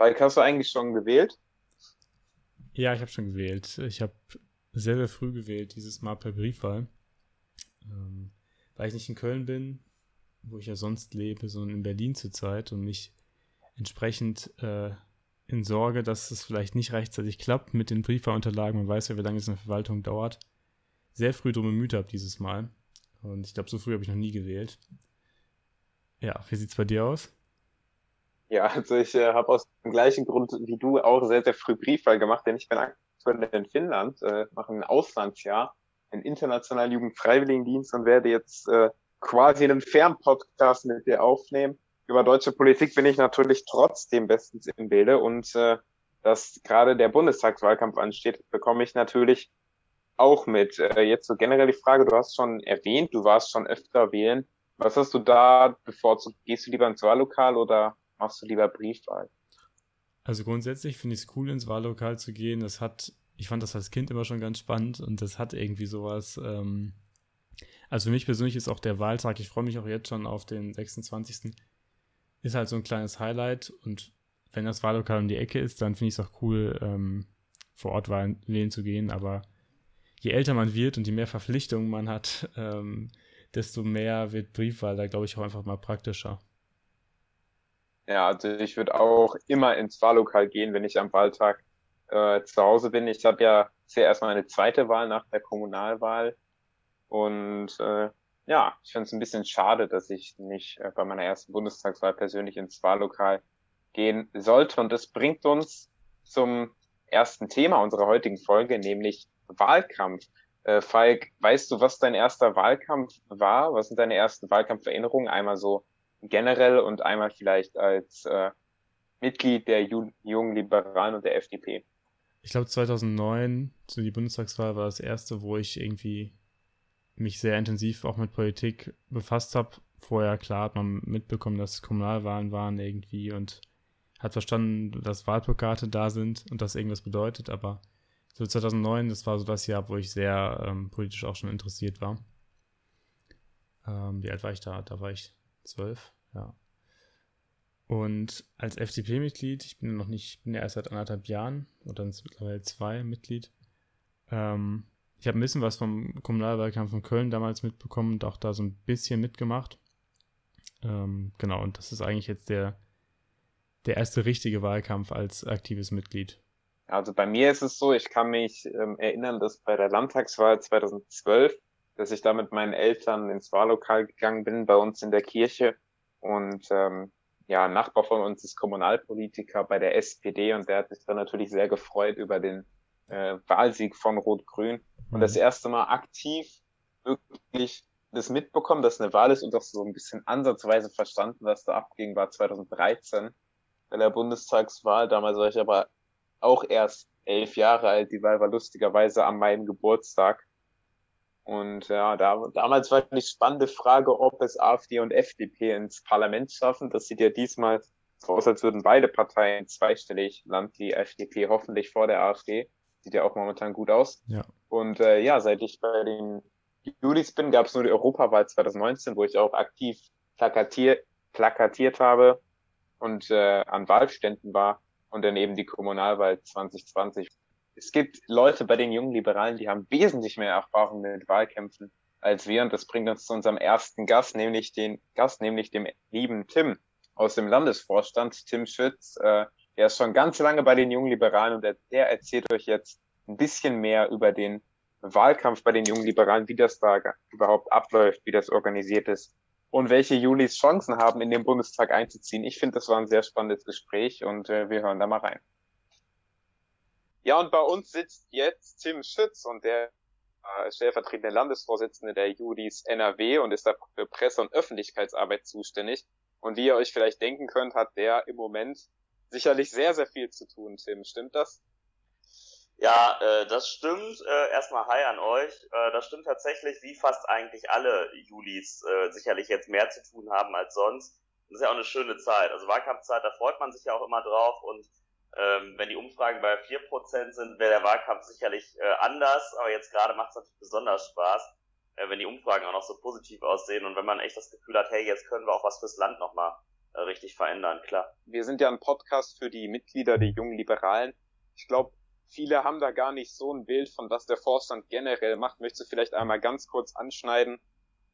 Falk, hast du eigentlich schon gewählt? Ja, ich habe schon gewählt. Ich habe sehr, sehr früh gewählt, dieses Mal per Briefwahl. Ähm, weil ich nicht in Köln bin, wo ich ja sonst lebe, sondern in Berlin zurzeit und mich entsprechend äh, in Sorge, dass es vielleicht nicht rechtzeitig klappt mit den Briefwahlunterlagen. Man weiß ja, wie lange es in der Verwaltung dauert. Sehr früh drum bemüht habe dieses Mal. Und ich glaube, so früh habe ich noch nie gewählt. Ja, wie sieht es bei dir aus? Ja, also ich äh, habe aus dem gleichen Grund wie du auch sehr, sehr früh Briefwahl gemacht, denn ich bin aktuell in Finnland, äh, mache ein Auslandsjahr, einen internationalen Jugendfreiwilligendienst und werde jetzt äh, quasi einen Fernpodcast mit dir aufnehmen. Über deutsche Politik bin ich natürlich trotzdem bestens im Bilde und äh, dass gerade der Bundestagswahlkampf ansteht, bekomme ich natürlich auch mit. Äh, jetzt so generell die Frage, du hast schon erwähnt, du warst schon öfter wählen. Was hast du da bevorzugt? Gehst du lieber ins Wahllokal oder machst du lieber Briefwahl? Also grundsätzlich finde ich es cool, ins Wahllokal zu gehen. Das hat, ich fand das als Kind immer schon ganz spannend und das hat irgendwie sowas. Ähm, also für mich persönlich ist auch der Wahltag, ich freue mich auch jetzt schon auf den 26. Ist halt so ein kleines Highlight und wenn das Wahllokal um die Ecke ist, dann finde ich es auch cool, ähm, vor Ort wählen zu gehen. Aber je älter man wird und je mehr Verpflichtungen man hat, ähm, desto mehr wird Briefwahl da, glaube ich, auch einfach mal praktischer. Ja, also ich würde auch immer ins Wahllokal gehen, wenn ich am Wahltag äh, zu Hause bin. Ich habe ja zuerst mal eine zweite Wahl nach der Kommunalwahl. Und äh, ja, ich finde es ein bisschen schade, dass ich nicht äh, bei meiner ersten Bundestagswahl persönlich ins Wahllokal gehen sollte. Und das bringt uns zum ersten Thema unserer heutigen Folge, nämlich Wahlkampf. Äh, Falk, weißt du, was dein erster Wahlkampf war? Was sind deine ersten Wahlkampferinnerungen? Einmal so generell und einmal vielleicht als äh, Mitglied der Ju Jungen Liberalen und der FDP? Ich glaube 2009, so die Bundestagswahl, war das erste, wo ich irgendwie mich sehr intensiv auch mit Politik befasst habe. Vorher, klar, hat man mitbekommen, dass Kommunalwahlen waren irgendwie und hat verstanden, dass Wahlplakate da sind und das irgendwas bedeutet, aber so 2009, das war so das Jahr, wo ich sehr ähm, politisch auch schon interessiert war. Ähm, wie alt war ich da? Da war ich zwölf, ja. Und als FDP-Mitglied, ich bin noch nicht, bin ja erst seit anderthalb Jahren oder mittlerweile zwei Mitglied. Ähm, ich habe ein bisschen was vom Kommunalwahlkampf in Köln damals mitbekommen und auch da so ein bisschen mitgemacht. Ähm, genau, und das ist eigentlich jetzt der, der erste richtige Wahlkampf als aktives Mitglied. Also bei mir ist es so, ich kann mich ähm, erinnern, dass bei der Landtagswahl 2012 dass ich da mit meinen Eltern ins Wahllokal gegangen bin, bei uns in der Kirche. Und ähm, ja, ein Nachbar von uns ist Kommunalpolitiker bei der SPD und der hat sich dann natürlich sehr gefreut über den äh, Wahlsieg von Rot-Grün. Und das mhm. erste Mal aktiv wirklich das mitbekommen, dass eine Wahl ist und auch so ein bisschen ansatzweise verstanden, was da abging, war 2013 bei der Bundestagswahl. Damals war ich aber auch erst elf Jahre alt. Die Wahl war lustigerweise an meinem Geburtstag. Und ja, da, damals war die spannende Frage, ob es AfD und FDP ins Parlament schaffen. Das sieht ja diesmal so aus, als würden beide Parteien zweistellig landen. Die FDP hoffentlich vor der AfD. Sieht ja auch momentan gut aus. Ja. Und äh, ja, seit ich bei den Julis bin, gab es nur die Europawahl 2019, wo ich auch aktiv plakatiert, plakatiert habe und äh, an Wahlständen war. Und dann eben die Kommunalwahl 2020, es gibt Leute bei den jungen Liberalen, die haben wesentlich mehr Erfahrung mit Wahlkämpfen als wir. Und das bringt uns zu unserem ersten Gast, nämlich den Gast, nämlich dem lieben Tim aus dem Landesvorstand, Tim Schütz. Äh, er ist schon ganz lange bei den jungen Liberalen und der, der erzählt euch jetzt ein bisschen mehr über den Wahlkampf bei den jungen Liberalen, wie das da überhaupt abläuft, wie das organisiert ist und welche Julis Chancen haben, in den Bundestag einzuziehen. Ich finde, das war ein sehr spannendes Gespräch und äh, wir hören da mal rein. Ja, und bei uns sitzt jetzt Tim Schütz und der äh, stellvertretende Landesvorsitzende der Judis NRW und ist da für Presse- und Öffentlichkeitsarbeit zuständig. Und wie ihr euch vielleicht denken könnt, hat der im Moment sicherlich sehr, sehr viel zu tun, Tim. Stimmt das? Ja, äh, das stimmt. Äh, erstmal Hi an euch. Äh, das stimmt tatsächlich, wie fast eigentlich alle Julis äh, sicherlich jetzt mehr zu tun haben als sonst. Das ist ja auch eine schöne Zeit. Also Wahlkampfzeit, da freut man sich ja auch immer drauf und ähm, wenn die Umfragen bei 4% sind, wäre der Wahlkampf sicherlich äh, anders, aber jetzt gerade macht es natürlich besonders Spaß, äh, wenn die Umfragen auch noch so positiv aussehen und wenn man echt das Gefühl hat, hey, jetzt können wir auch was fürs Land nochmal äh, richtig verändern, klar. Wir sind ja ein Podcast für die Mitglieder der jungen Liberalen. Ich glaube, viele haben da gar nicht so ein Bild von was der Vorstand generell macht. Möchtest du vielleicht einmal ganz kurz anschneiden,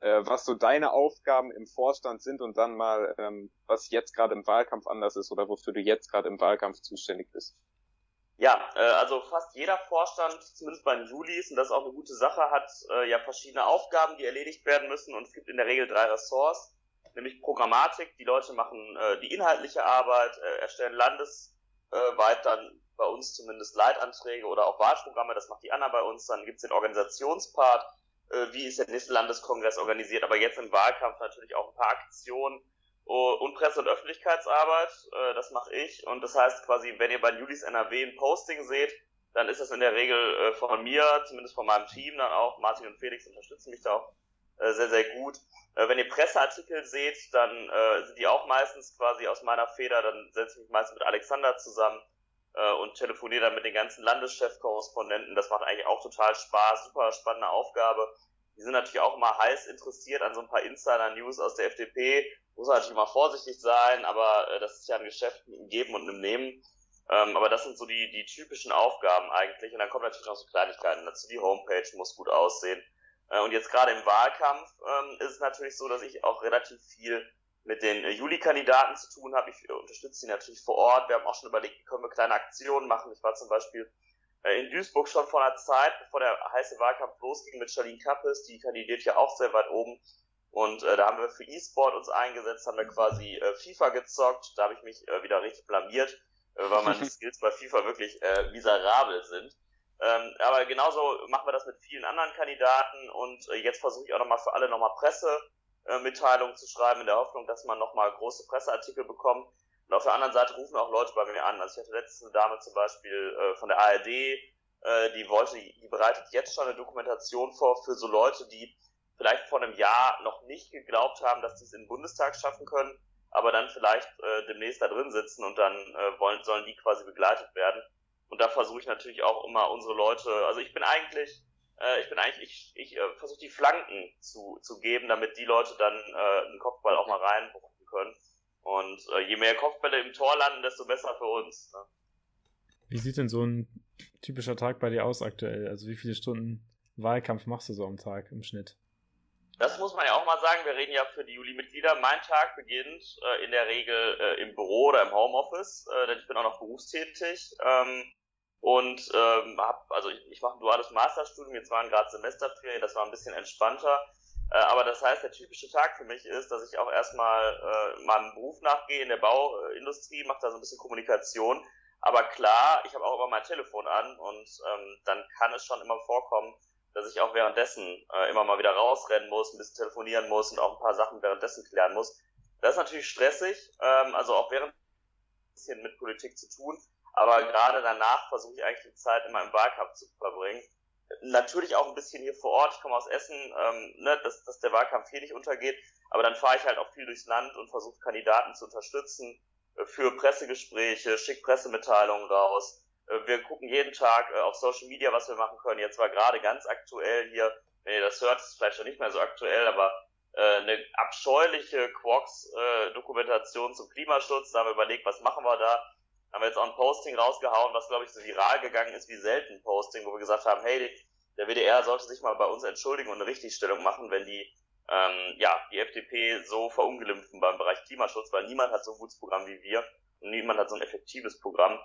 äh, was so deine Aufgaben im Vorstand sind und dann mal, ähm, was jetzt gerade im Wahlkampf anders ist oder wofür du jetzt gerade im Wahlkampf zuständig bist? Ja, äh, also fast jeder Vorstand, zumindest bei den Julis, und das ist auch eine gute Sache, hat äh, ja verschiedene Aufgaben, die erledigt werden müssen und es gibt in der Regel drei Ressorts, nämlich Programmatik, die Leute machen äh, die inhaltliche Arbeit, äh, erstellen landesweit dann bei uns zumindest Leitanträge oder auch Wahlprogramme, das macht die Anna bei uns, dann gibt's den Organisationspart, äh, wie ist der nächste Landeskongress organisiert, aber jetzt im Wahlkampf natürlich auch ein paar Aktionen oh, und Presse- und Öffentlichkeitsarbeit, äh, das mache ich. Und das heißt quasi, wenn ihr bei Julis NRW ein Posting seht, dann ist das in der Regel äh, von mir, zumindest von meinem Team dann auch. Martin und Felix unterstützen mich da auch sehr, sehr gut. wenn ihr Presseartikel seht, dann sind die auch meistens quasi aus meiner Feder, dann setze ich mich meistens mit Alexander zusammen und telefoniere dann mit den ganzen Landeschefkorrespondenten. Das macht eigentlich auch total Spaß, super spannende Aufgabe. Die sind natürlich auch immer heiß interessiert an so ein paar Insider-News aus der FDP. Muss natürlich mal vorsichtig sein, aber äh, das ist ja ein Geschäft mit einem Geben und einem Nehmen. Ähm, aber das sind so die, die typischen Aufgaben eigentlich. Und dann kommen natürlich noch so Kleinigkeiten dazu. Die Homepage muss gut aussehen. Äh, und jetzt gerade im Wahlkampf ähm, ist es natürlich so, dass ich auch relativ viel mit den äh, Juli-Kandidaten zu tun habe. Ich äh, unterstütze sie natürlich vor Ort. Wir haben auch schon überlegt, können wir kleine Aktionen machen. Ich war zum Beispiel äh, in Duisburg schon vor einer Zeit, bevor der heiße Wahlkampf losging mit Charlene Kappes, die kandidiert ja auch sehr weit oben. Und äh, da haben wir für E-Sport uns eingesetzt, haben wir quasi äh, FIFA gezockt. Da habe ich mich äh, wieder richtig blamiert, äh, weil meine Skills bei FIFA wirklich äh, miserabel sind. Ähm, aber genauso machen wir das mit vielen anderen Kandidaten und äh, jetzt versuche ich auch nochmal für alle nochmal Pressemitteilungen äh, zu schreiben, in der Hoffnung, dass man nochmal große Presseartikel bekommt. Und auf der anderen Seite rufen auch Leute bei mir an. Also ich hatte letztens eine Dame zum Beispiel äh, von der ARD, äh, die wollte, die bereitet jetzt schon eine Dokumentation vor für so Leute, die vielleicht vor einem Jahr noch nicht geglaubt haben, dass sie es den Bundestag schaffen können, aber dann vielleicht äh, demnächst da drin sitzen und dann äh, wollen, sollen die quasi begleitet werden. Und da versuche ich natürlich auch immer unsere Leute, also ich bin eigentlich, äh, ich bin eigentlich, ich, ich äh, versuche die Flanken zu, zu geben, damit die Leute dann äh, einen Kopfball auch mal reinbuchen können. Und äh, je mehr Kopfbälle im Tor landen, desto besser für uns. Ne? Wie sieht denn so ein typischer Tag bei dir aus aktuell? Also wie viele Stunden Wahlkampf machst du so am Tag im Schnitt? Das muss man ja auch mal sagen. Wir reden ja für die Juli-Mitglieder. Mein Tag beginnt äh, in der Regel äh, im Büro oder im Homeoffice, äh, denn ich bin auch noch berufstätig. Ähm, und ähm, hab, also ich, ich mache ein duales Masterstudium, jetzt waren gerade Semesterferien, das war ein bisschen entspannter. Äh, aber das heißt, der typische Tag für mich ist, dass ich auch erstmal äh, meinem Beruf nachgehe in der Bauindustrie, mache da so ein bisschen Kommunikation. Aber klar, ich habe auch immer mein Telefon an und ähm, dann kann es schon immer vorkommen, dass ich auch währenddessen äh, immer mal wieder rausrennen muss, ein bisschen telefonieren muss und auch ein paar Sachen währenddessen klären muss. Das ist natürlich stressig, ähm, also auch während ein bisschen mit Politik zu tun. Aber gerade danach versuche ich eigentlich die Zeit immer im Wahlkampf zu verbringen natürlich auch ein bisschen hier vor Ort. Ich komme aus Essen, ähm, ne, dass, dass der Wahlkampf hier nicht untergeht. Aber dann fahre ich halt auch viel durchs Land und versuche Kandidaten zu unterstützen äh, für Pressegespräche, schick Pressemitteilungen raus. Äh, wir gucken jeden Tag äh, auf Social Media, was wir machen können. Jetzt war gerade ganz aktuell hier, wenn ihr das hört, ist vielleicht schon nicht mehr so aktuell, aber eine abscheuliche Quarks-Dokumentation zum Klimaschutz. Da haben wir überlegt, was machen wir da? Haben wir jetzt auch ein Posting rausgehauen, was glaube ich so viral gegangen ist wie selten Posting, wo wir gesagt haben, hey, der WDR sollte sich mal bei uns entschuldigen und eine Richtigstellung machen, wenn die ähm, ja die FDP so verunglimpfen beim Bereich Klimaschutz, weil niemand hat so ein gutes Programm wie wir und niemand hat so ein effektives Programm.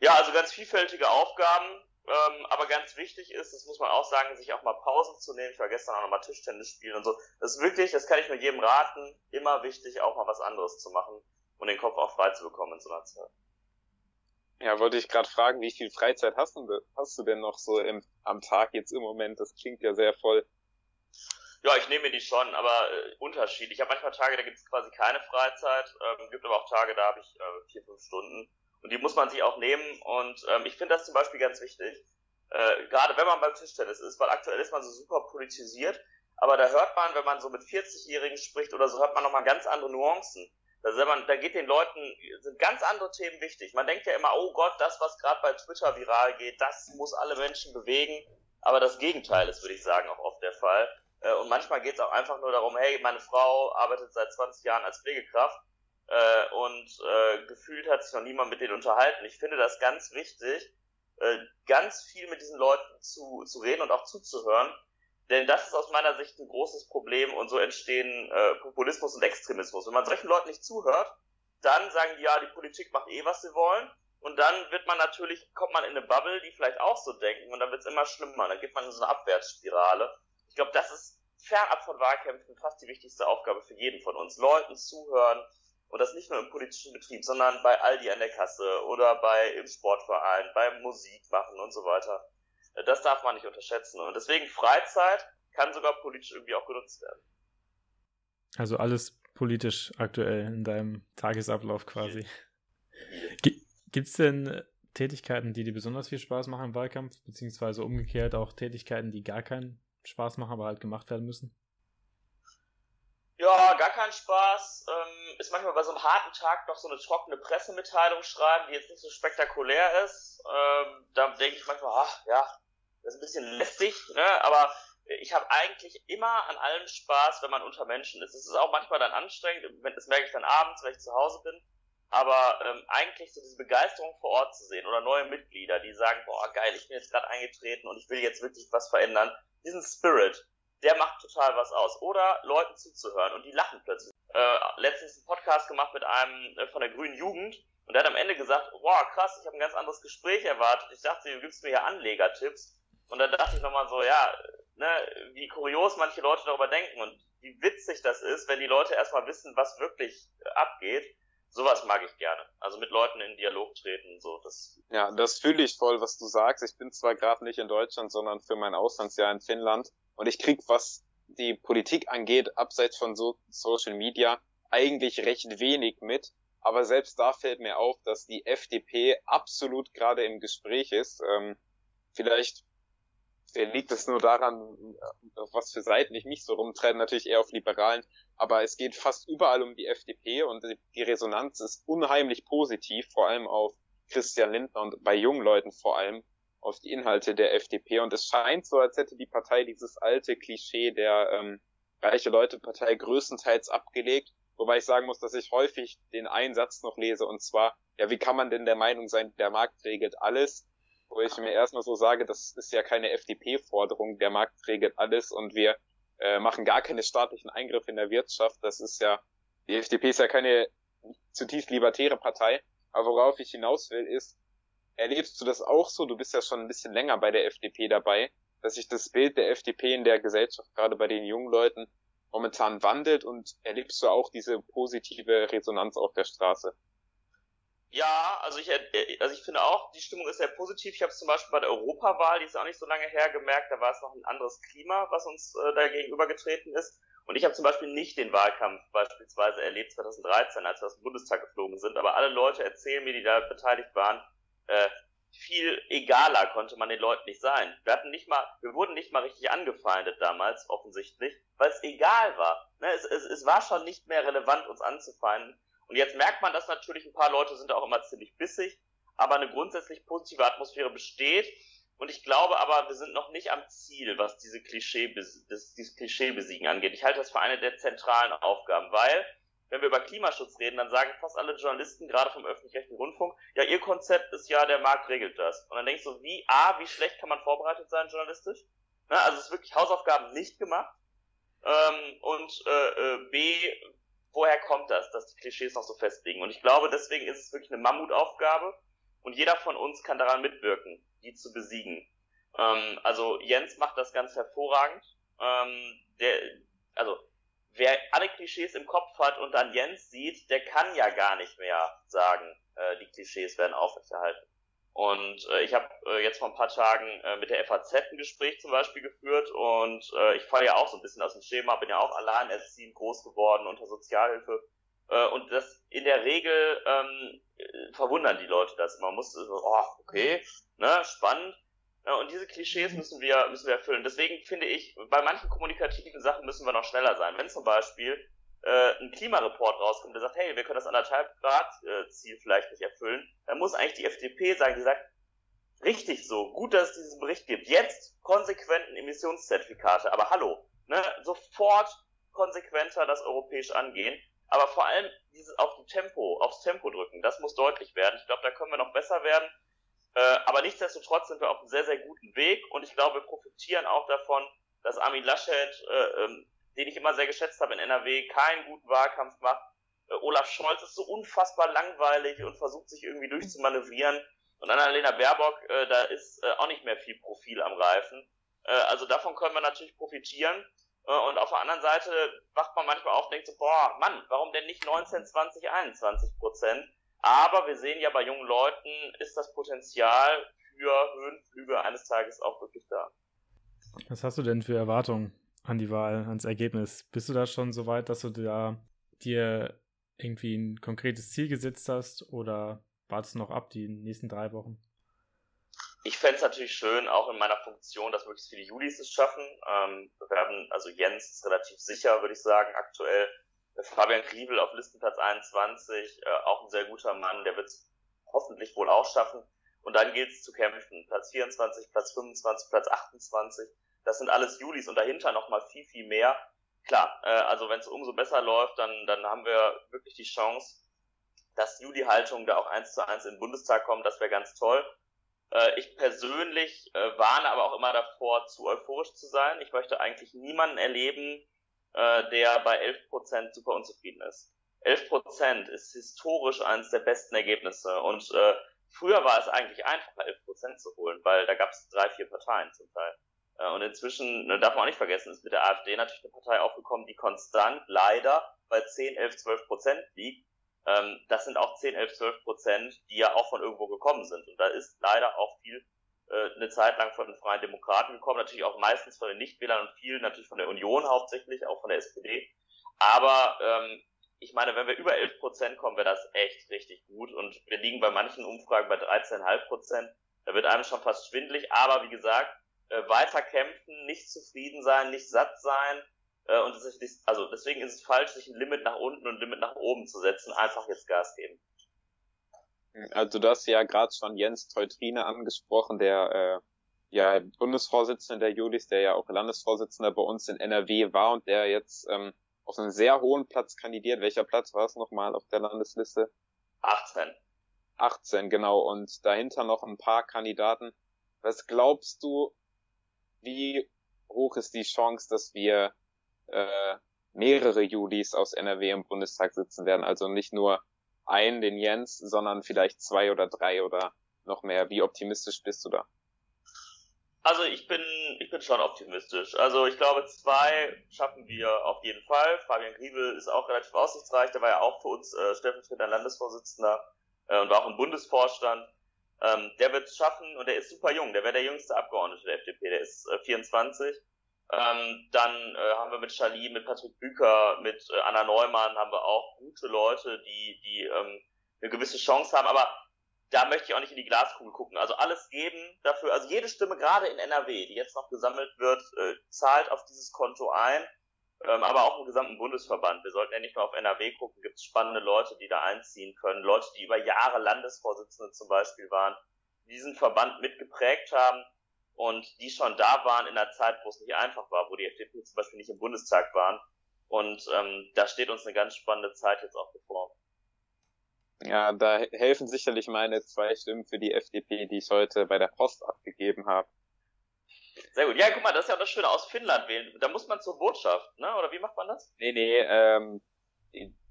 Ja, also ganz vielfältige Aufgaben, ähm, aber ganz wichtig ist, das muss man auch sagen, sich auch mal Pausen zu nehmen. Ich war gestern auch noch mal Tischtennis spielen und so. Das ist wirklich, das kann ich mir jedem raten, immer wichtig, auch mal was anderes zu machen und den Kopf auch frei zu bekommen in so einer Zeit. Ja, wollte ich gerade fragen, wie viel Freizeit hast du, hast du denn noch so im, am Tag jetzt im Moment? Das klingt ja sehr voll. Ja, ich nehme mir die schon, aber äh, unterschiedlich. Ich habe manchmal Tage, da gibt es quasi keine Freizeit, ähm, gibt aber auch Tage, da habe ich äh, vier, fünf Stunden. Und die muss man sich auch nehmen. Und ähm, ich finde das zum Beispiel ganz wichtig, äh, gerade wenn man beim Tischtennis ist, weil aktuell ist man so super politisiert, aber da hört man, wenn man so mit 40-Jährigen spricht oder so, hört man nochmal ganz andere Nuancen. Da, man, da geht den Leuten, sind ganz andere Themen wichtig. Man denkt ja immer, oh Gott, das, was gerade bei Twitter viral geht, das muss alle Menschen bewegen. Aber das Gegenteil ist, würde ich sagen, auch oft der Fall. Äh, und manchmal geht es auch einfach nur darum, hey, meine Frau arbeitet seit 20 Jahren als Pflegekraft. äh, und äh, gefühlt hat sich noch niemand mit denen unterhalten. Ich finde das ganz wichtig, äh, ganz viel mit diesen Leuten zu, zu reden und auch zuzuhören, denn das ist aus meiner Sicht ein großes Problem und so entstehen äh, Populismus und Extremismus. Wenn man solchen Leuten nicht zuhört, dann sagen die, ja, die Politik macht eh, was sie wollen. Und dann wird man natürlich, kommt man in eine Bubble, die vielleicht auch so denken und dann wird es immer schlimmer. Dann geht man in so eine Abwärtsspirale. Ich glaube, das ist fernab von Wahlkämpfen fast die wichtigste Aufgabe für jeden von uns. Leuten zuhören und das nicht nur im politischen Betrieb, sondern bei Aldi an der Kasse oder bei im Sportverein, beim Musik machen und so weiter. Das darf man nicht unterschätzen. Und deswegen Freizeit kann sogar politisch irgendwie auch genutzt werden. Also alles politisch aktuell in deinem Tagesablauf quasi. Gibt es denn Tätigkeiten, die dir besonders viel Spaß machen im Wahlkampf, beziehungsweise umgekehrt auch Tätigkeiten, die gar keinen Spaß machen, aber halt gemacht werden müssen? Ja, gar keinen Spaß. Ähm, ist manchmal bei so einem harten Tag noch so eine trockene Pressemitteilung schreiben, die jetzt nicht so spektakulär ist. Ähm, da denke ich manchmal, ach ja, das ist ein bisschen lästig, ne? aber ich habe eigentlich immer an allem Spaß, wenn man unter Menschen ist. Es ist auch manchmal dann anstrengend, das merke ich dann abends, wenn ich zu Hause bin. Aber ähm, eigentlich so diese Begeisterung vor Ort zu sehen oder neue Mitglieder, die sagen, boah geil, ich bin jetzt gerade eingetreten und ich will jetzt wirklich was verändern. Diesen Spirit, der macht total was aus. Oder Leuten zuzuhören und die lachen plötzlich. Äh, letztens einen Podcast gemacht mit einem äh, von der Grünen Jugend und der hat am Ende gesagt, boah krass, ich habe ein ganz anderes Gespräch erwartet. Ich dachte, du gibst mir ja Anlegertipps. Und dann dachte ich nochmal so, ja, ne, wie kurios manche Leute darüber denken und wie witzig das ist, wenn die Leute erstmal wissen, was wirklich abgeht. Sowas mag ich gerne. Also mit Leuten in Dialog treten, so das. Ja, das fühle ich voll, was du sagst. Ich bin zwar gerade nicht in Deutschland, sondern für mein Auslandsjahr in Finnland und ich krieg, was die Politik angeht, abseits von so Social Media, eigentlich recht wenig mit. Aber selbst da fällt mir auf, dass die FDP absolut gerade im Gespräch ist. Ähm, vielleicht liegt es nur daran, auf was für Seiten ich mich so rumtreibe, natürlich eher auf Liberalen, aber es geht fast überall um die FDP und die Resonanz ist unheimlich positiv, vor allem auf Christian Lindner und bei jungen Leuten vor allem auf die Inhalte der FDP und es scheint so, als hätte die Partei dieses alte Klischee der ähm, reiche Leute-Partei größtenteils abgelegt, wobei ich sagen muss, dass ich häufig den Einsatz noch lese und zwar, ja, wie kann man denn der Meinung sein, der Markt regelt alles? Wo ich mir erstmal so sage, das ist ja keine FDP-Forderung, der Markt regelt alles und wir äh, machen gar keine staatlichen Eingriffe in der Wirtschaft. Das ist ja, die FDP ist ja keine zutiefst libertäre Partei. Aber worauf ich hinaus will, ist, erlebst du das auch so? Du bist ja schon ein bisschen länger bei der FDP dabei, dass sich das Bild der FDP in der Gesellschaft, gerade bei den jungen Leuten, momentan wandelt und erlebst du auch diese positive Resonanz auf der Straße? Ja, also ich, äh, also ich finde auch, die Stimmung ist sehr positiv. Ich habe es zum Beispiel bei der Europawahl, die ist auch nicht so lange her, gemerkt, da war es noch ein anderes Klima, was uns äh, da gegenübergetreten ist. Und ich habe zum Beispiel nicht den Wahlkampf beispielsweise erlebt 2013, als wir aus dem Bundestag geflogen sind. Aber alle Leute erzählen mir, die da beteiligt waren, äh, viel egaler konnte man den Leuten nicht sein. Wir hatten nicht mal, wir wurden nicht mal richtig angefeindet damals, offensichtlich, weil es egal war. Ne, es, es, es war schon nicht mehr relevant, uns anzufeinden. Und jetzt merkt man, dass natürlich ein paar Leute sind auch immer ziemlich bissig, aber eine grundsätzlich positive Atmosphäre besteht. Und ich glaube aber, wir sind noch nicht am Ziel, was diese Klischee, das, dieses Klischeebesiegen angeht. Ich halte das für eine der zentralen Aufgaben, weil, wenn wir über Klimaschutz reden, dann sagen fast alle Journalisten, gerade vom öffentlich-rechtlichen Rundfunk, ja, ihr Konzept ist ja, der Markt regelt das. Und dann denkst du, wie, A, wie schlecht kann man vorbereitet sein journalistisch? Na, also es ist wirklich Hausaufgaben nicht gemacht. Ähm, und äh, äh B, woher kommt das, dass die Klischees noch so festlegen? Und ich glaube, deswegen ist es wirklich eine Mammutaufgabe und jeder von uns kann daran mitwirken, die zu besiegen. Ähm, also Jens macht das ganz hervorragend. Ähm, der, also wer alle Klischees im Kopf hat und dann Jens sieht, der kann ja gar nicht mehr sagen, äh, die Klischees werden aufrechterhalten. Und äh, ich habe äh, jetzt vor ein paar Tagen äh, mit der FAZ ein Gespräch zum Beispiel geführt und äh, ich falle ja auch so ein bisschen aus dem Schema, bin ja auch alleinerziehend groß geworden unter Sozialhilfe. Äh, und das in der Regel ähm, verwundern die Leute das. Man muss so, oh, okay, ne, spannend. Ja, und diese Klischees müssen wir, müssen wir erfüllen. Deswegen finde ich, bei manchen kommunikativen Sachen müssen wir noch schneller sein. Wenn zum Beispiel äh, ein Klimareport rauskommt, der sagt, hey, wir können das anderthalb Grad äh, Ziel vielleicht nicht erfüllen, dann muss eigentlich die FDP sagen, die sagt, richtig so, gut, dass es diesen Bericht gibt. Jetzt konsequenten Emissionszertifikate, aber hallo, ne, sofort konsequenter das europäisch angehen. aber vor allem dieses auf dem Tempo, aufs Tempo drücken, das muss deutlich werden. Ich glaube, da können wir noch besser werden. Äh, aber nichtsdestotrotz sind wir auf einem sehr, sehr guten Weg und ich glaube, wir profitieren auch davon, dass Armin Laschet, äh, ähm, den ich immer sehr geschätzt habe in NRW, keinen guten Wahlkampf macht. Äh, Olaf Scholz ist so unfassbar langweilig und versucht sich irgendwie durchzumanövrieren. Und Annalena Baerbock, äh, da ist äh, auch nicht mehr viel Profil am Reifen. Äh, also davon können wir natürlich profitieren. Äh, und auf der anderen Seite wacht man manchmal auf und denkt so, boah, Mann, warum denn nicht 19, 20, 21 Prozent? Aber wir sehen ja bei jungen Leuten ist das Potenzial für Höhenflüge eines Tages auch wirklich da. Was hast du denn für Erwartungen an die Wahl, ans Ergebnis? Bist du da schon so weit, dass du da dir irgendwie ein konkretes Ziel gesetzt hast oder wartest du noch ab die nächsten drei Wochen? Ich fände es natürlich schön, auch in meiner Funktion, dass möglichst viele Julis es schaffen. Ähm, wir werden, also Jens ist relativ sicher, würde ich sagen, aktuell. Fabian Kriebel auf Listenplatz 21, äh, auch ein sehr guter Mann, der wird es hoffentlich wohl auch schaffen. Und dann gilt es zu kämpfen. Platz 24, Platz 25, Platz 28. Das sind alles Julis und dahinter nochmal viel, viel mehr. Klar, äh, also wenn es umso besser läuft, dann, dann haben wir wirklich die Chance, dass Juli-Haltung da auch eins zu eins in den Bundestag kommt. Das wäre ganz toll. Äh, ich persönlich äh, warne aber auch immer davor, zu euphorisch zu sein. Ich möchte eigentlich niemanden erleben, äh, der bei 11% super unzufrieden ist. 11% ist historisch eines der besten Ergebnisse und äh, früher war es eigentlich einfacher, 11% zu holen, weil da gab es drei, vier Parteien zum Teil. Äh, und inzwischen, ne, darf man auch nicht vergessen, ist mit der AfD natürlich eine Partei aufgekommen, die konstant leider bei 10, 11, 12 Prozent liegt. Ähm, das sind auch 10, 11, 12 Prozent, die ja auch von irgendwo gekommen sind. Und da ist leider auch viel äh, eine Zeit lang von den Freien Demokraten gekommen, natürlich auch meistens von den Nichtwählern und viel natürlich von der Union hauptsächlich, auch von der SPD. Aber ähm, ich meine, wenn wir über 11 Prozent kommen, wäre das echt richtig gut. Und wir liegen bei manchen Umfragen bei 13,5 Prozent. Da wird einem schon fast schwindlig. Aber wie gesagt, äh, weiter kämpfen, nicht zufrieden sein, nicht satt sein. Äh, und ist, also deswegen ist es falsch, sich ein Limit nach unten und ein Limit nach oben zu setzen. Einfach jetzt Gas geben. Also du hast ja gerade schon Jens Teutrine angesprochen, der äh, ja Bundesvorsitzende der Julis, der ja auch Landesvorsitzender bei uns in NRW war und der jetzt ähm, auf einen sehr hohen Platz kandidiert. Welcher Platz war es nochmal auf der Landesliste? 18. 18, genau. Und dahinter noch ein paar Kandidaten. Was glaubst du, wie hoch ist die Chance, dass wir äh, mehrere Julis aus NRW im Bundestag sitzen werden? Also nicht nur ein, den Jens, sondern vielleicht zwei oder drei oder noch mehr. Wie optimistisch bist du da? Also ich bin, ich bin schon optimistisch. Also ich glaube, zwei schaffen wir auf jeden Fall. Fabian Griebel ist auch relativ aussichtsreich. Der war ja auch für uns äh, stellvertretender Landesvorsitzender äh, und war auch im Bundesvorstand. Ähm, der wird es schaffen und der ist super jung. Der wäre der jüngste Abgeordnete der FDP. Der ist äh, 24. Ähm, dann äh, haben wir mit Charlie, mit Patrick Büker, mit äh, Anna Neumann haben wir auch gute Leute, die, die ähm, eine gewisse Chance haben. Aber da möchte ich auch nicht in die Glaskugel gucken. Also alles geben dafür. Also jede Stimme, gerade in NRW, die jetzt noch gesammelt wird, äh, zahlt auf dieses Konto ein. Ähm, aber auch im gesamten Bundesverband. Wir sollten ja nicht nur auf NRW gucken. Gibt es spannende Leute, die da einziehen können. Leute, die über Jahre Landesvorsitzende zum Beispiel waren, diesen Verband mitgeprägt haben und die schon da waren in einer Zeit, wo es nicht einfach war, wo die FDP zum Beispiel nicht im Bundestag waren. Und ähm, da steht uns eine ganz spannende Zeit jetzt auch bevor. Ja, da helfen sicherlich meine zwei Stimmen für die FDP, die ich heute bei der Post abgegeben habe. Sehr gut. Ja, guck mal, das ist ja auch das Schöne aus Finnland wählen. Da muss man zur Botschaft, ne? Oder wie macht man das? Nee, nee, ähm,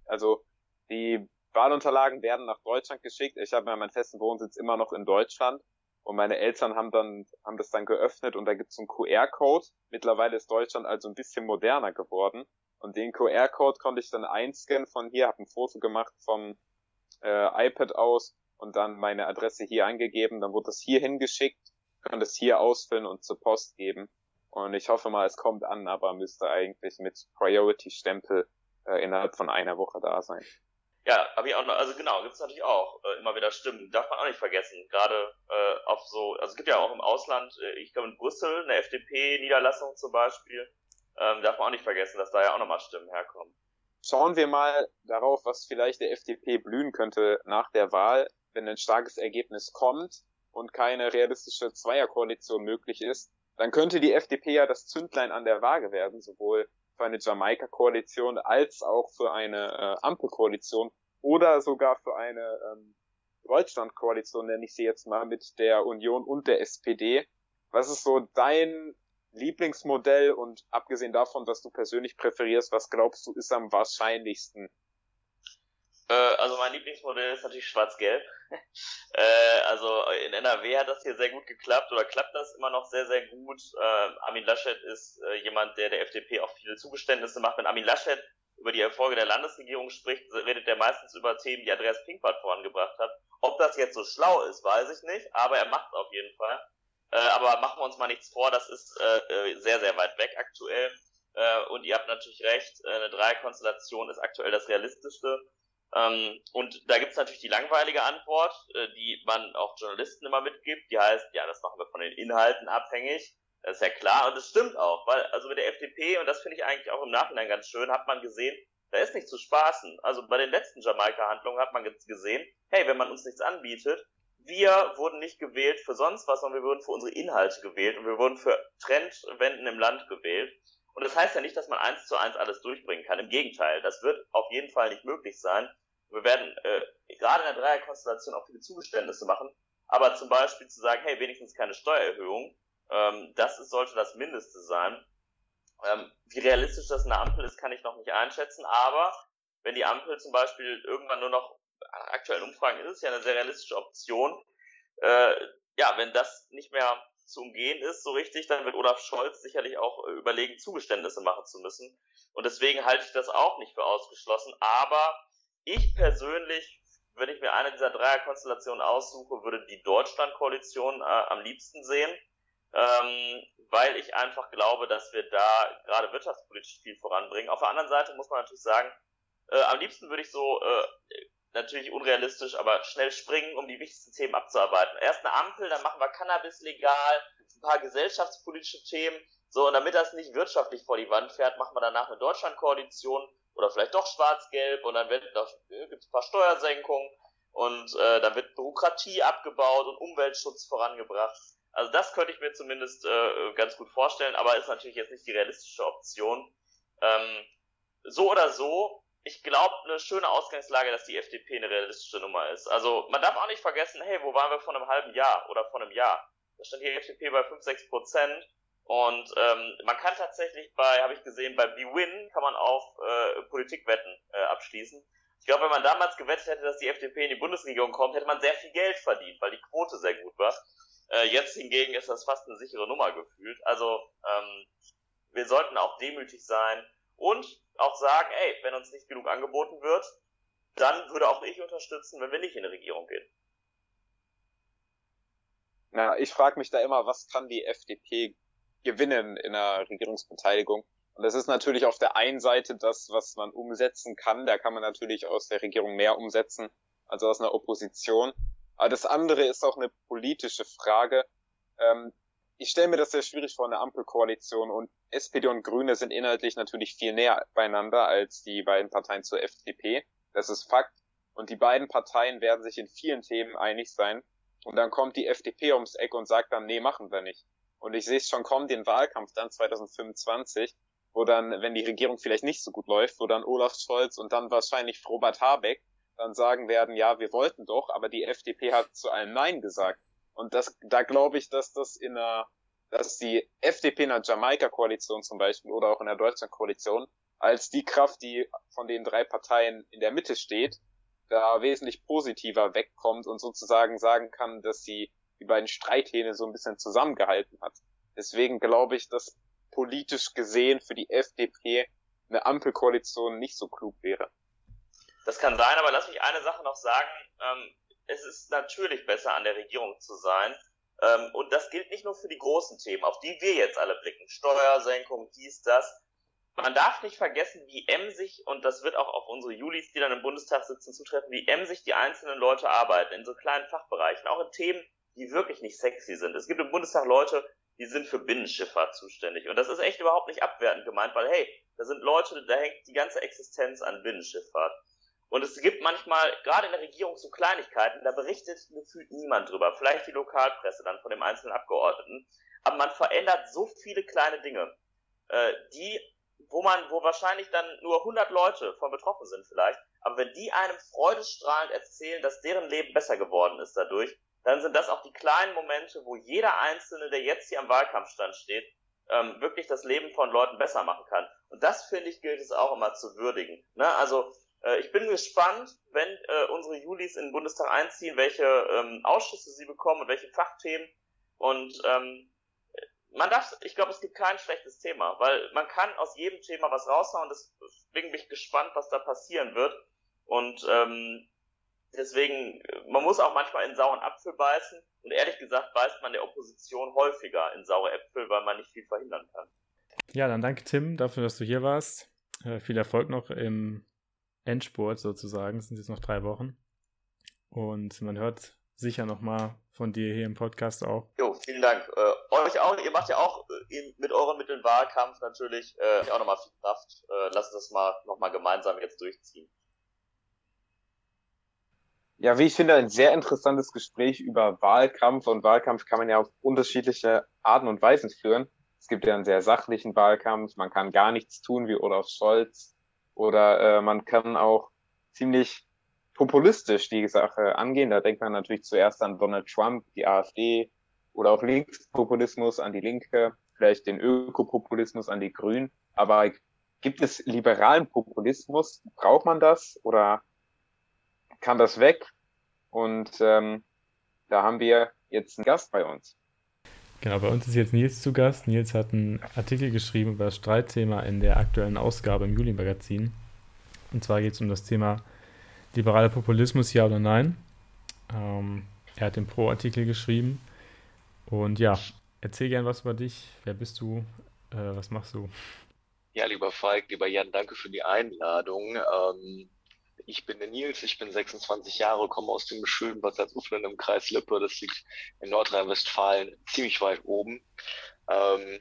also die Wahlunterlagen werden nach Deutschland geschickt. Ich habe ja meinen festen Wohnsitz immer noch in Deutschland und meine Eltern haben dann, haben das dann geöffnet und da gibt es einen QR-Code. Mittlerweile ist Deutschland also ein bisschen moderner geworden. Und den QR-Code konnte ich dann einscannen von hier, habe ein Foto gemacht vom äh, iPad aus und dann meine Adresse hier angegeben. Dann wurde das hier hingeschickt, kann das hier ausfüllen und zur Post geben. Und ich hoffe mal, es kommt an, aber müsste eigentlich mit Priority-Stempel äh, innerhalb von einer Woche da sein. Ja, habe ich auch noch, also genau, gibt es natürlich auch äh, immer wieder Stimmen, darf man auch nicht vergessen. Gerade äh, auf so, also es gibt ja auch im Ausland, äh, ich glaube in Brüssel, eine FDP-Niederlassung zum Beispiel, ähm, darf man auch nicht vergessen, dass da ja auch nochmal Stimmen herkommen. Schauen wir mal darauf, was vielleicht der FDP blühen könnte nach der Wahl, wenn ein starkes Ergebnis kommt und keine realistische Zweierkoalition möglich ist. Dann könnte die FDP ja das Zündlein an der Waage werden, sowohl für eine Jamaika-Koalition als auch für eine äh, Ampelkoalition oder sogar für eine ähm, Deutschland-Koalition, nenne ich sie jetzt mal, mit der Union und der SPD. Was ist so dein Lieblingsmodell und abgesehen davon, dass du persönlich präferierst, was glaubst du ist am wahrscheinlichsten? Äh, also mein Lieblingsmodell ist natürlich schwarz-gelb. äh, also in NRW hat das hier sehr gut geklappt oder klappt das immer noch sehr, sehr gut. Äh, Armin Laschet ist äh, jemand, der der FDP auch viele Zugeständnisse macht. Wenn Armin Laschet über die Erfolge der Landesregierung spricht, redet er meistens über Themen, die Andreas Pinkwart vorangebracht hat. Ob das jetzt so schlau ist, weiß ich nicht, aber er macht es auf jeden Fall. Aber machen wir uns mal nichts vor, das ist sehr, sehr weit weg aktuell. Und ihr habt natürlich recht, eine Dreierkonstellation ist aktuell das Realistischste. Ähm, und da gibt's natürlich die langweilige Antwort, äh, die man auch Journalisten immer mitgibt, die heißt, ja, das machen wir von den Inhalten abhängig. Das ist ja klar und das stimmt auch, weil also mit der FDP, und das finde ich eigentlich auch im Nachhinein ganz schön, hat man gesehen, da ist nicht zu spaßen. Also bei den letzten Jamaika-Handlungen hat man gesehen, hey, wenn man uns nichts anbietet, wir wurden nicht gewählt für sonst was, sondern wir wurden für unsere Inhalte gewählt und wir wurden für Trendwenden im Land gewählt. Und das heißt ja nicht, dass man eins zu eins alles durchbringen kann. Im Gegenteil, das wird auf jeden Fall nicht möglich sein. Wir werden äh, gerade in der Dreierkonstellation auch viele Zugeständnisse machen. Aber zum Beispiel zu sagen, hey, wenigstens keine Steuererhöhung, ähm, das ist, sollte das Mindeste sein. Ähm, wie realistisch das in der Ampel ist, kann ich noch nicht einschätzen. Aber wenn die Ampel zum Beispiel irgendwann nur noch, aktuellen Umfragen ist es ja eine sehr realistische Option, äh, ja, wenn das nicht mehr zu umgehen ist, so richtig, dann wird Olaf Scholz sicherlich auch äh, überlegen, Zugeständnisse machen zu müssen. Und deswegen halte ich das auch nicht für ausgeschlossen. Aber ich persönlich, wenn ich mir eine dieser Dreierkonstellationen aussuche, würde die Deutschland-Koalition äh, am liebsten sehen, ähm, weil ich einfach glaube, dass wir da gerade wirtschaftspolitisch viel voranbringen. Auf der anderen Seite muss man natürlich sagen, äh, am liebsten würde ich so äh, natürlich unrealistisch, aber schnell springen, um die wichtigsten Themen abzuarbeiten. Erst eine Ampel, dann machen wir Cannabis legal, ein paar gesellschaftspolitische Themen. So, und damit das nicht wirtschaftlich vor die Wand fährt, machen wir danach eine Deutschlandkoalition oder vielleicht doch schwarz-gelb und dann äh, gibt's ein paar Steuersenkungen und äh, dann wird Bürokratie abgebaut und Umweltschutz vorangebracht. Also das könnte ich mir zumindest äh, ganz gut vorstellen, aber ist natürlich jetzt nicht die realistische Option. Ähm, so oder so, ich glaube, eine schöne Ausgangslage, dass die FDP eine realistische Nummer ist. Also man darf auch nicht vergessen, hey, wo waren wir vor einem halben Jahr oder vor einem Jahr? Da stand die FDP bei 5, 6 Prozent. Und ähm, man kann tatsächlich bei, habe ich gesehen, bei BWin kann man auf äh, Politikwetten äh, abschließen. Ich glaube, wenn man damals gewettet hätte, dass die FDP in die Bundesregierung kommt, hätte man sehr viel Geld verdient, weil die Quote sehr gut war. Äh, jetzt hingegen ist das fast eine sichere Nummer gefühlt. Also ähm, wir sollten auch demütig sein und auch sagen, ey, wenn uns nicht genug angeboten wird, dann würde auch ich unterstützen, wenn wir nicht in die Regierung gehen. Na, ich frage mich da immer, was kann die FDP gewinnen in einer Regierungsbeteiligung? Und das ist natürlich auf der einen Seite das, was man umsetzen kann. Da kann man natürlich aus der Regierung mehr umsetzen als aus einer Opposition. Aber das andere ist auch eine politische Frage. Ähm, ich stelle mir das sehr schwierig vor, eine Ampelkoalition und SPD und Grüne sind inhaltlich natürlich viel näher beieinander als die beiden Parteien zur FDP. Das ist Fakt. Und die beiden Parteien werden sich in vielen Themen einig sein. Und dann kommt die FDP ums Eck und sagt dann, nee, machen wir nicht. Und ich sehe es schon kommen, den Wahlkampf dann 2025, wo dann, wenn die Regierung vielleicht nicht so gut läuft, wo dann Olaf Scholz und dann wahrscheinlich Robert Habeck dann sagen werden, ja, wir wollten doch, aber die FDP hat zu allem Nein gesagt. Und das, da glaube ich, dass das in einer, dass die FDP in der Jamaika-Koalition zum Beispiel oder auch in der Deutschland-Koalition als die Kraft, die von den drei Parteien in der Mitte steht, da wesentlich positiver wegkommt und sozusagen sagen kann, dass sie die beiden Streithähne so ein bisschen zusammengehalten hat. Deswegen glaube ich, dass politisch gesehen für die FDP eine Ampelkoalition nicht so klug wäre. Das kann sein, aber lass mich eine Sache noch sagen. Ähm, es ist natürlich besser, an der Regierung zu sein. Ähm, und das gilt nicht nur für die großen Themen, auf die wir jetzt alle blicken. Steuersenkung, dies, das. Man darf nicht vergessen, wie emsig, und das wird auch auf unsere Julis, die dann im Bundestag sitzen, zutreffen, wie emsig die einzelnen Leute arbeiten, in so kleinen Fachbereichen, auch in Themen, die wirklich nicht sexy sind. Es gibt im Bundestag Leute, die sind für Binnenschifffahrt zuständig. Und das ist echt überhaupt nicht abwertend gemeint, weil hey, da sind Leute, da hängt die ganze Existenz an Binnenschifffahrt. Und es gibt manchmal, gerade in der Regierung, so Kleinigkeiten, da berichtet gefühlt niemand drüber. Vielleicht die Lokalpresse dann von dem einzelnen Abgeordneten. Aber man verändert so viele kleine Dinge, äh, die wo man, wo wahrscheinlich dann nur 100 Leute von betroffen sind vielleicht, aber wenn die einem freudestrahlend erzählen, dass deren Leben besser geworden ist dadurch, dann sind das auch die kleinen Momente, wo jeder Einzelne, der jetzt hier am Wahlkampfstand steht, ähm, wirklich das Leben von Leuten besser machen kann. Und das, finde ich, gilt es auch immer zu würdigen. Ne? Also äh, ich bin gespannt, wenn äh, unsere Julis in den Bundestag einziehen, welche ähm, Ausschüsse sie bekommen und welche Fachthemen. Und ähm, man darf, ich glaube, es gibt kein schlechtes Thema, weil man kann aus jedem Thema was raushauen. Deswegen bin ich gespannt, was da passieren wird. Und ähm, deswegen, man muss auch manchmal in sauren Apfel beißen. Und ehrlich gesagt beißt man der Opposition häufiger in saure Äpfel, weil man nicht viel verhindern kann. Ja, dann danke Tim dafür, dass du hier warst. Äh, viel Erfolg noch im Endspurt sozusagen. Es sind jetzt noch drei Wochen. Und man hört sicher nochmal von dir hier im Podcast auch. Jo, vielen Dank. Äh, euch auch, ihr macht ja auch äh, mit euren Mitteln Wahlkampf natürlich äh, auch nochmal viel Kraft. Äh, lasst das mal nochmal gemeinsam jetzt durchziehen. Ja, wie ich finde, ein sehr interessantes Gespräch über Wahlkampf und Wahlkampf kann man ja auf unterschiedliche Arten und Weisen führen. Es gibt ja einen sehr sachlichen Wahlkampf, man kann gar nichts tun wie Olaf Scholz oder äh, man kann auch ziemlich populistisch die Sache angehen. Da denkt man natürlich zuerst an Donald Trump, die AfD oder auch Linkspopulismus an die Linke, vielleicht den Ökopopulismus an die Grünen. Aber gibt es liberalen Populismus? Braucht man das oder kann das weg? Und ähm, da haben wir jetzt einen Gast bei uns. Genau, bei uns ist jetzt Nils zu Gast. Nils hat einen Artikel geschrieben über das Streitthema in der aktuellen Ausgabe im Juli-Magazin. Und zwar geht es um das Thema liberaler Populismus, ja oder nein. Ähm, er hat den Pro-Artikel geschrieben. Und ja, erzähl gern was über dich. Wer bist du? Äh, was machst du? Ja, lieber Falk, lieber Jan, danke für die Einladung. Ähm, ich bin der Nils, ich bin 26 Jahre, komme aus dem schönen Bad Salzuflen im Kreis Lippe. Das liegt in Nordrhein-Westfalen ziemlich weit oben. Ähm,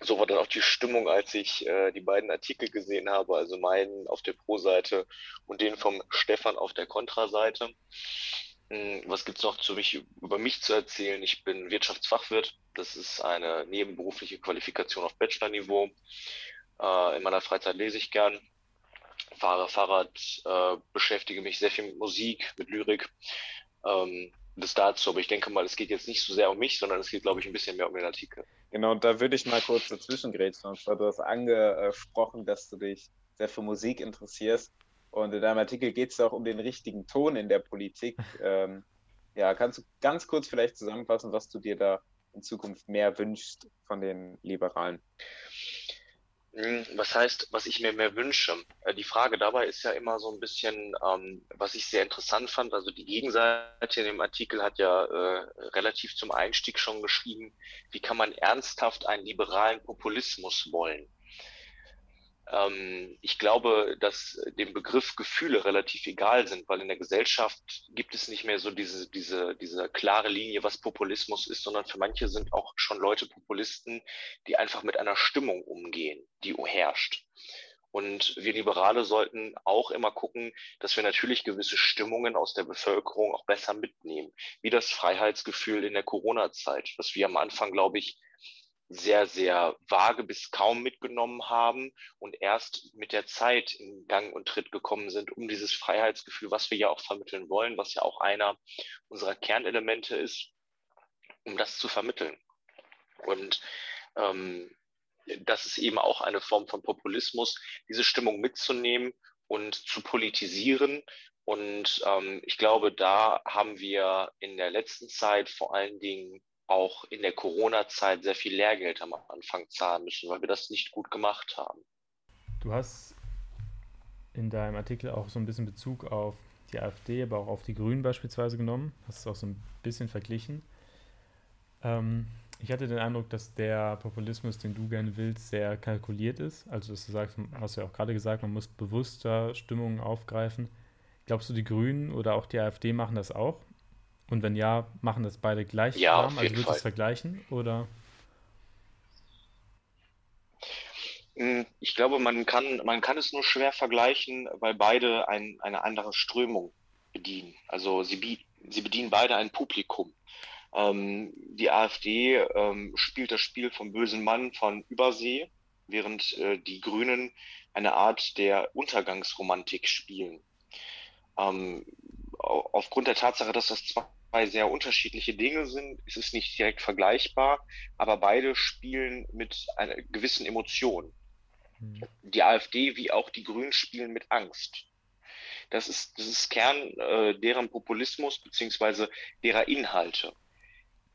so war dann auch die Stimmung, als ich äh, die beiden Artikel gesehen habe, also meinen auf der Pro-Seite und den vom Stefan auf der Kontra-Seite. Hm, was gibt's noch zu mich, über mich zu erzählen? Ich bin Wirtschaftsfachwirt. Das ist eine nebenberufliche Qualifikation auf Bachelor-Niveau. Äh, in meiner Freizeit lese ich gern, fahre Fahrrad, äh, beschäftige mich sehr viel mit Musik, mit Lyrik. Ähm, das dazu, aber ich denke mal, es geht jetzt nicht so sehr um mich, sondern es geht, glaube ich, ein bisschen mehr um den Artikel. Genau, und da würde ich mal kurz dazwischen grätschen. Und zwar, du hast angesprochen, dass du dich sehr für Musik interessierst. Und in deinem Artikel geht es auch um den richtigen Ton in der Politik. Ähm, ja, kannst du ganz kurz vielleicht zusammenfassen, was du dir da in Zukunft mehr wünschst von den Liberalen? Hm, was heißt, was ich mir mehr wünsche? Äh, die Frage dabei ist ja immer so ein bisschen, ähm, was ich sehr interessant fand. Also die Gegenseite in dem Artikel hat ja äh, relativ zum Einstieg schon geschrieben, wie kann man ernsthaft einen liberalen Populismus wollen? Ähm, ich glaube, dass dem Begriff Gefühle relativ egal sind, weil in der Gesellschaft gibt es nicht mehr so diese, diese, diese klare Linie, was Populismus ist, sondern für manche sind auch schon Leute Populisten, die einfach mit einer Stimmung umgehen, die herrscht. Und wir Liberale sollten auch immer gucken, dass wir natürlich gewisse Stimmungen aus der Bevölkerung auch besser mitnehmen, wie das Freiheitsgefühl in der Corona-Zeit, was wir am Anfang, glaube ich, sehr, sehr vage bis kaum mitgenommen haben und erst mit der Zeit in Gang und Tritt gekommen sind, um dieses Freiheitsgefühl, was wir ja auch vermitteln wollen, was ja auch einer unserer Kernelemente ist, um das zu vermitteln. Und ähm, das ist eben auch eine Form von Populismus, diese Stimmung mitzunehmen und zu politisieren. Und ähm, ich glaube, da haben wir in der letzten Zeit vor allen Dingen auch in der Corona-Zeit sehr viel Lehrgeld am Anfang zahlen müssen, weil wir das nicht gut gemacht haben. Du hast in deinem Artikel auch so ein bisschen Bezug auf die AfD, aber auch auf die Grünen beispielsweise genommen. Hast es auch so ein bisschen verglichen. Ähm, ich hatte den Eindruck, dass der Populismus, den du gerne willst, sehr kalkuliert ist. Also, dass du sagst, hast du ja auch gerade gesagt, man muss bewusster Stimmungen aufgreifen. Glaubst du, die Grünen oder auch die AfD machen das auch? Und wenn ja, machen das beide gleich ja, warm? Also würdest du es vergleichen? Oder? Hm, ich glaube, man kann, man kann es nur schwer vergleichen, weil beide ein, eine andere Strömung bedienen. Also sie, sie bedienen beide ein Publikum. Ähm, die AfD ähm, spielt das Spiel vom bösen Mann von Übersee während äh, die Grünen eine Art der Untergangsromantik spielen. Ähm, aufgrund der Tatsache, dass das zwei sehr unterschiedliche Dinge sind, ist es nicht direkt vergleichbar, aber beide spielen mit einer gewissen Emotion. Mhm. Die AfD wie auch die Grünen spielen mit Angst. Das ist, das ist Kern äh, deren Populismus beziehungsweise derer Inhalte.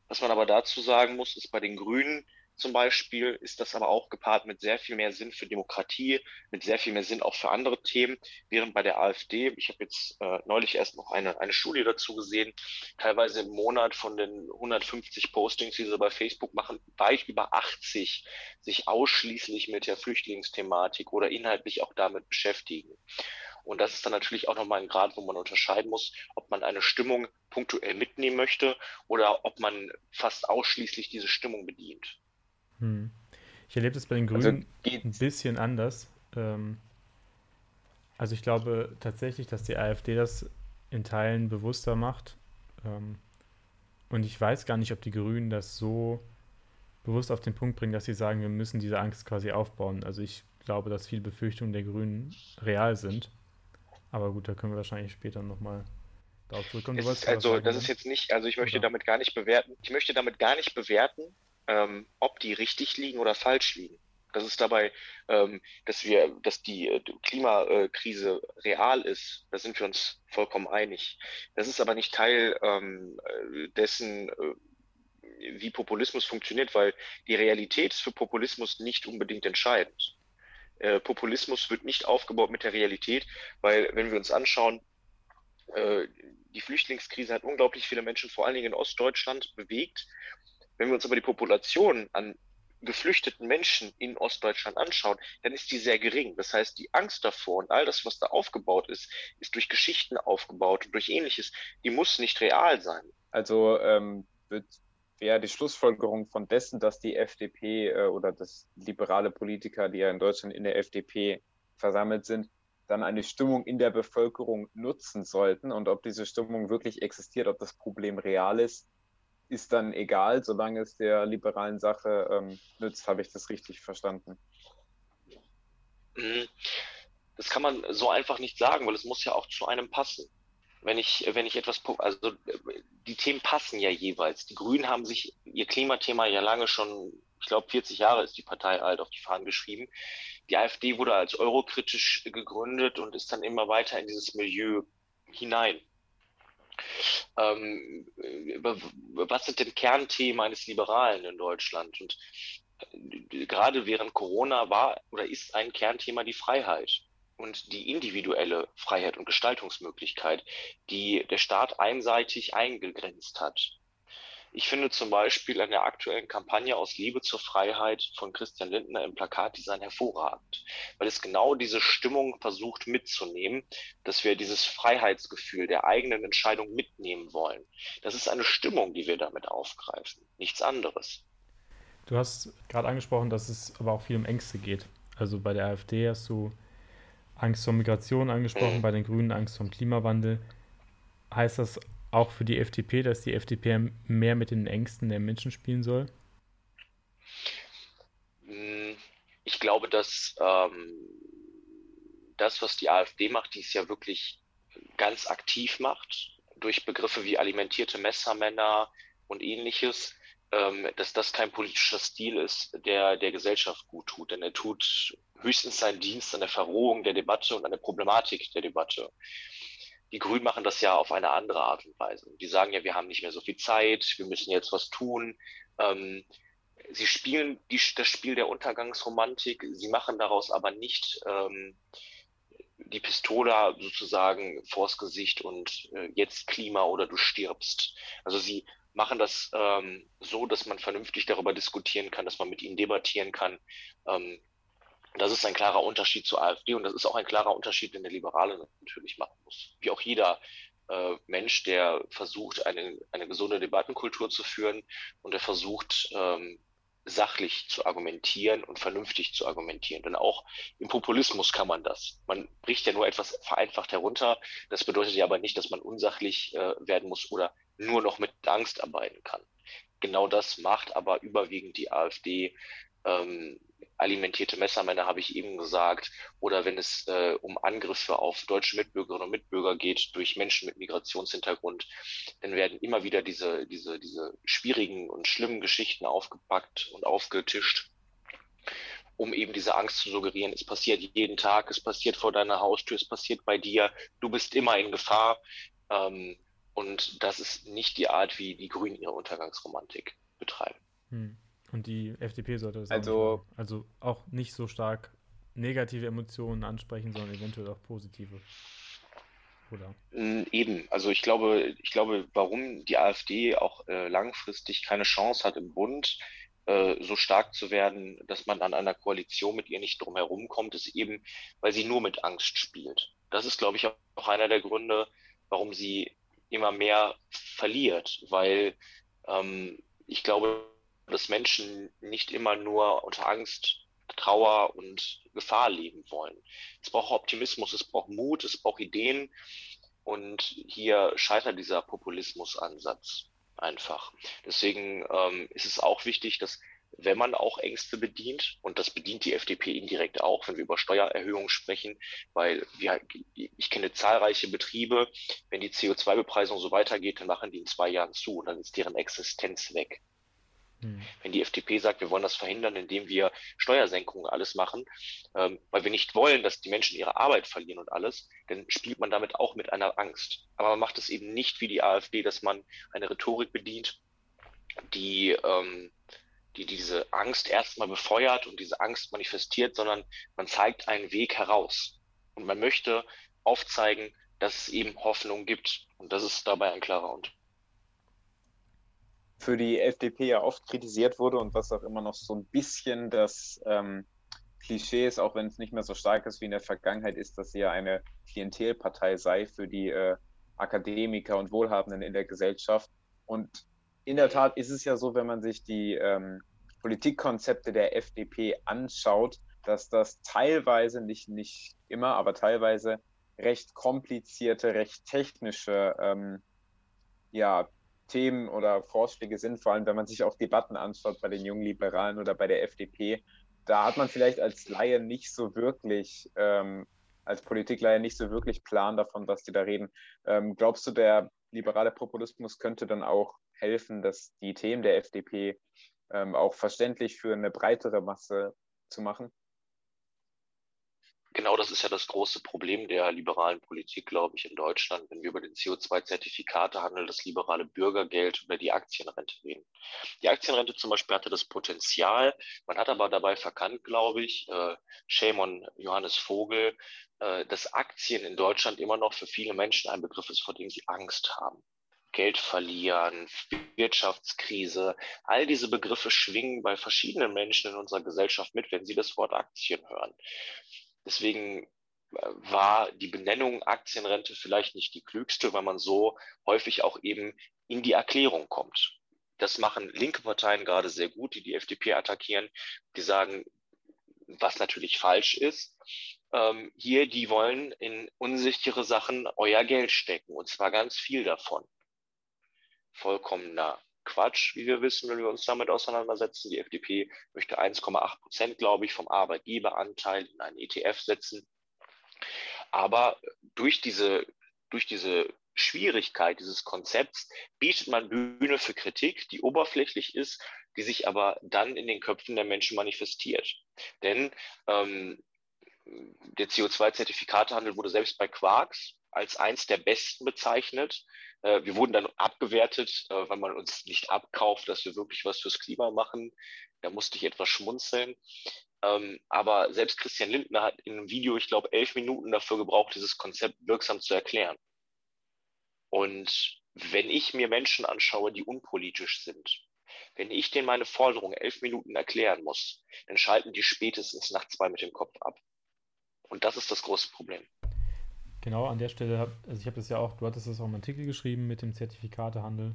Was man aber dazu sagen muss, ist bei den Grünen zum Beispiel ist das aber auch gepaart mit sehr viel mehr Sinn für Demokratie, mit sehr viel mehr Sinn auch für andere Themen, während bei der AfD, ich habe jetzt äh, neulich erst noch eine, eine Studie dazu gesehen, teilweise im Monat von den 150 Postings, die sie bei Facebook machen, weit über 80 sich ausschließlich mit der Flüchtlingsthematik oder inhaltlich auch damit beschäftigen. Und das ist dann natürlich auch nochmal ein Grad, wo man unterscheiden muss, ob man eine Stimmung punktuell mitnehmen möchte oder ob man fast ausschließlich diese Stimmung bedient. Hm. Ich erlebe das bei den also Grünen also ein bisschen anders. Ähm, also ich glaube tatsächlich, dass die AfD das in Teilen bewusster macht. Ähm, und ich weiß gar nicht, ob die Grünen das so bewusst auf den Punkt bringen, dass sie sagen, wir müssen diese Angst quasi aufbauen. Also ich glaube, dass viele Befürchtungen der Grünen real sind. Aber gut, da können wir wahrscheinlich später nochmal darauf zurückkommen. Also, das ist jetzt nicht, also ich möchte oder? damit gar nicht bewerten, ich möchte damit gar nicht bewerten, ähm, ob die richtig liegen oder falsch liegen. Das ist dabei, ähm, dass wir, dass die äh, Klimakrise real ist, da sind wir uns vollkommen einig. Das ist aber nicht Teil ähm, dessen, äh, wie Populismus funktioniert, weil die Realität ist für Populismus nicht unbedingt entscheidend. Äh, Populismus wird nicht aufgebaut mit der Realität, weil wenn wir uns anschauen, äh, die Flüchtlingskrise hat unglaublich viele Menschen, vor allen Dingen in Ostdeutschland, bewegt wenn wir uns aber die Population an geflüchteten Menschen in Ostdeutschland anschauen, dann ist die sehr gering. Das heißt, die Angst davor und all das, was da aufgebaut ist, ist durch Geschichten aufgebaut und durch ähnliches, die muss nicht real sein. Also ähm, wird die Schlussfolgerung von dessen, dass die FDP äh, oder das liberale Politiker, die ja in Deutschland in der FDP versammelt sind, dann eine Stimmung in der Bevölkerung nutzen sollten und ob diese Stimmung wirklich existiert, ob das Problem real ist, ist dann egal, solange es der liberalen Sache ähm, nützt. Habe ich das richtig verstanden? Mhm. Das kann man so einfach nicht sagen, weil es muss ja auch zu einem passen. Wenn ich, wenn ich etwas, also die Themen passen ja jeweils. Die Grünen haben sich ihr Klimathema ja lange schon, ich glaube 40 Jahre ist die Partei alt auf die Fahnen geschrieben. Die AfD wurde als eurokritisch gegründet und ist dann immer weiter in dieses Milieu hinein. Ähm, was sind denn Kernthemen eines Liberalen in Deutschland? Und äh, gerade während Corona war oder ist ein Kernthema die Freiheit und die individuelle Freiheit und Gestaltungsmöglichkeit, die der Staat einseitig eingegrenzt hat. Ich finde zum Beispiel an der aktuellen Kampagne aus Liebe zur Freiheit von Christian Lindner im Plakatdesign hervorragend, weil es genau diese Stimmung versucht mitzunehmen, dass wir dieses Freiheitsgefühl der eigenen Entscheidung mitnehmen wollen. Das ist eine Stimmung, die wir damit aufgreifen, nichts anderes. Du hast gerade angesprochen, dass es aber auch viel um Ängste geht. Also bei der AfD hast du Angst vor Migration angesprochen, mhm. bei den Grünen Angst vor Klimawandel. Heißt das auch für die FDP, dass die FDP mehr mit den Ängsten der Menschen spielen soll? Hm, ich glaube, dass ähm, das, was die AfD macht, die es ja wirklich ganz aktiv macht, durch Begriffe wie alimentierte Messermänner und ähnliches, ähm, dass das kein politischer Stil ist, der der Gesellschaft gut tut. Denn er tut höchstens seinen Dienst an der Verrohung der Debatte und an der Problematik der Debatte. Die Grünen machen das ja auf eine andere Art und Weise. Die sagen ja, wir haben nicht mehr so viel Zeit, wir müssen jetzt was tun. Ähm, sie spielen die, das Spiel der Untergangsromantik, sie machen daraus aber nicht ähm, die Pistole sozusagen vors Gesicht und äh, jetzt Klima oder du stirbst. Also sie machen das ähm, so, dass man vernünftig darüber diskutieren kann, dass man mit ihnen debattieren kann. Ähm, das ist ein klarer Unterschied zur AfD und das ist auch ein klarer Unterschied, den der Liberale natürlich machen muss. Wie auch jeder äh, Mensch, der versucht, eine, eine gesunde Debattenkultur zu führen und der versucht, ähm, sachlich zu argumentieren und vernünftig zu argumentieren. Denn auch im Populismus kann man das. Man bricht ja nur etwas vereinfacht herunter. Das bedeutet ja aber nicht, dass man unsachlich äh, werden muss oder nur noch mit Angst arbeiten kann. Genau das macht aber überwiegend die AfD ähm, alimentierte Messermänner, habe ich eben gesagt, oder wenn es äh, um Angriffe auf deutsche Mitbürgerinnen und Mitbürger geht durch Menschen mit Migrationshintergrund, dann werden immer wieder diese, diese, diese schwierigen und schlimmen Geschichten aufgepackt und aufgetischt, um eben diese Angst zu suggerieren. Es passiert jeden Tag, es passiert vor deiner Haustür, es passiert bei dir, du bist immer in Gefahr. Ähm, und das ist nicht die Art, wie die Grünen ihre Untergangsromantik betreiben. Hm. Und die FDP sollte das also, auch nicht Also auch nicht so stark negative Emotionen ansprechen, sondern eventuell auch positive. Oder? Eben, also ich glaube, ich glaube, warum die AfD auch äh, langfristig keine Chance hat im Bund, äh, so stark zu werden, dass man an einer Koalition mit ihr nicht drum herum kommt, ist eben, weil sie nur mit Angst spielt. Das ist, glaube ich, auch einer der Gründe, warum sie immer mehr verliert, weil ähm, ich glaube, dass Menschen nicht immer nur unter Angst, Trauer und Gefahr leben wollen. Es braucht Optimismus, es braucht Mut, es braucht Ideen. Und hier scheitert dieser Populismusansatz einfach. Deswegen ähm, ist es auch wichtig, dass wenn man auch Ängste bedient, und das bedient die FDP indirekt auch, wenn wir über Steuererhöhungen sprechen, weil wir, ich kenne zahlreiche Betriebe, wenn die CO2-Bepreisung so weitergeht, dann machen die in zwei Jahren zu und dann ist deren Existenz weg. Hm. Wenn die FDP sagt, wir wollen das verhindern, indem wir Steuersenkungen alles machen, ähm, weil wir nicht wollen, dass die Menschen ihre Arbeit verlieren und alles, dann spielt man damit auch mit einer Angst. Aber man macht es eben nicht wie die AfD, dass man eine Rhetorik bedient, die, ähm, die diese Angst erstmal befeuert und diese Angst manifestiert, sondern man zeigt einen Weg heraus. Und man möchte aufzeigen, dass es eben Hoffnung gibt. Und das ist dabei ein klarer Unterschied für die FDP ja oft kritisiert wurde und was auch immer noch so ein bisschen das ähm, Klischee ist, auch wenn es nicht mehr so stark ist wie in der Vergangenheit, ist, dass sie ja eine Klientelpartei sei für die äh, Akademiker und Wohlhabenden in der Gesellschaft. Und in der Tat ist es ja so, wenn man sich die ähm, Politikkonzepte der FDP anschaut, dass das teilweise, nicht, nicht immer, aber teilweise recht komplizierte, recht technische ähm, ja, Themen oder Vorschläge sind, vor allem wenn man sich auch Debatten anschaut bei den jungen Liberalen oder bei der FDP, da hat man vielleicht als Laie nicht so wirklich, ähm, als Politikleihe nicht so wirklich Plan davon, was die da reden. Ähm, glaubst du, der liberale Populismus könnte dann auch helfen, dass die Themen der FDP ähm, auch verständlich für eine breitere Masse zu machen? Genau das ist ja das große Problem der liberalen Politik, glaube ich, in Deutschland, wenn wir über den CO2-Zertifikatehandel, das liberale Bürgergeld oder die Aktienrente reden. Die Aktienrente zum Beispiel hatte das Potenzial, man hat aber dabei verkannt, glaube ich, äh, shame on Johannes Vogel, äh, dass Aktien in Deutschland immer noch für viele Menschen ein Begriff ist, vor dem sie Angst haben. Geld verlieren, Wirtschaftskrise, all diese Begriffe schwingen bei verschiedenen Menschen in unserer Gesellschaft mit, wenn sie das Wort Aktien hören. Deswegen äh, war die Benennung Aktienrente vielleicht nicht die klügste, weil man so häufig auch eben in die Erklärung kommt. Das machen linke Parteien gerade sehr gut, die die FDP attackieren. Die sagen, was natürlich falsch ist. Ähm, hier, die wollen in unsichere Sachen euer Geld stecken und zwar ganz viel davon. Vollkommener Quatsch, wie wir wissen, wenn wir uns damit auseinandersetzen. Die FDP möchte 1,8 Prozent, glaube ich, vom Arbeitgeberanteil in einen ETF setzen. Aber durch diese, durch diese Schwierigkeit dieses Konzepts bietet man Bühne für Kritik, die oberflächlich ist, die sich aber dann in den Köpfen der Menschen manifestiert. Denn ähm, der CO2-Zertifikatehandel wurde selbst bei Quarks als eins der besten bezeichnet. Äh, wir wurden dann abgewertet, äh, weil man uns nicht abkauft, dass wir wirklich was fürs Klima machen. Da musste ich etwas schmunzeln. Ähm, aber selbst Christian Lindner hat in einem Video, ich glaube, elf Minuten dafür gebraucht, dieses Konzept wirksam zu erklären. Und wenn ich mir Menschen anschaue, die unpolitisch sind, wenn ich denen meine Forderung elf Minuten erklären muss, dann schalten die spätestens nach zwei mit dem Kopf ab. Und das ist das große Problem. Genau, an der Stelle, also ich habe das ja auch, du hattest das auch im Artikel geschrieben mit dem Zertifikatehandel.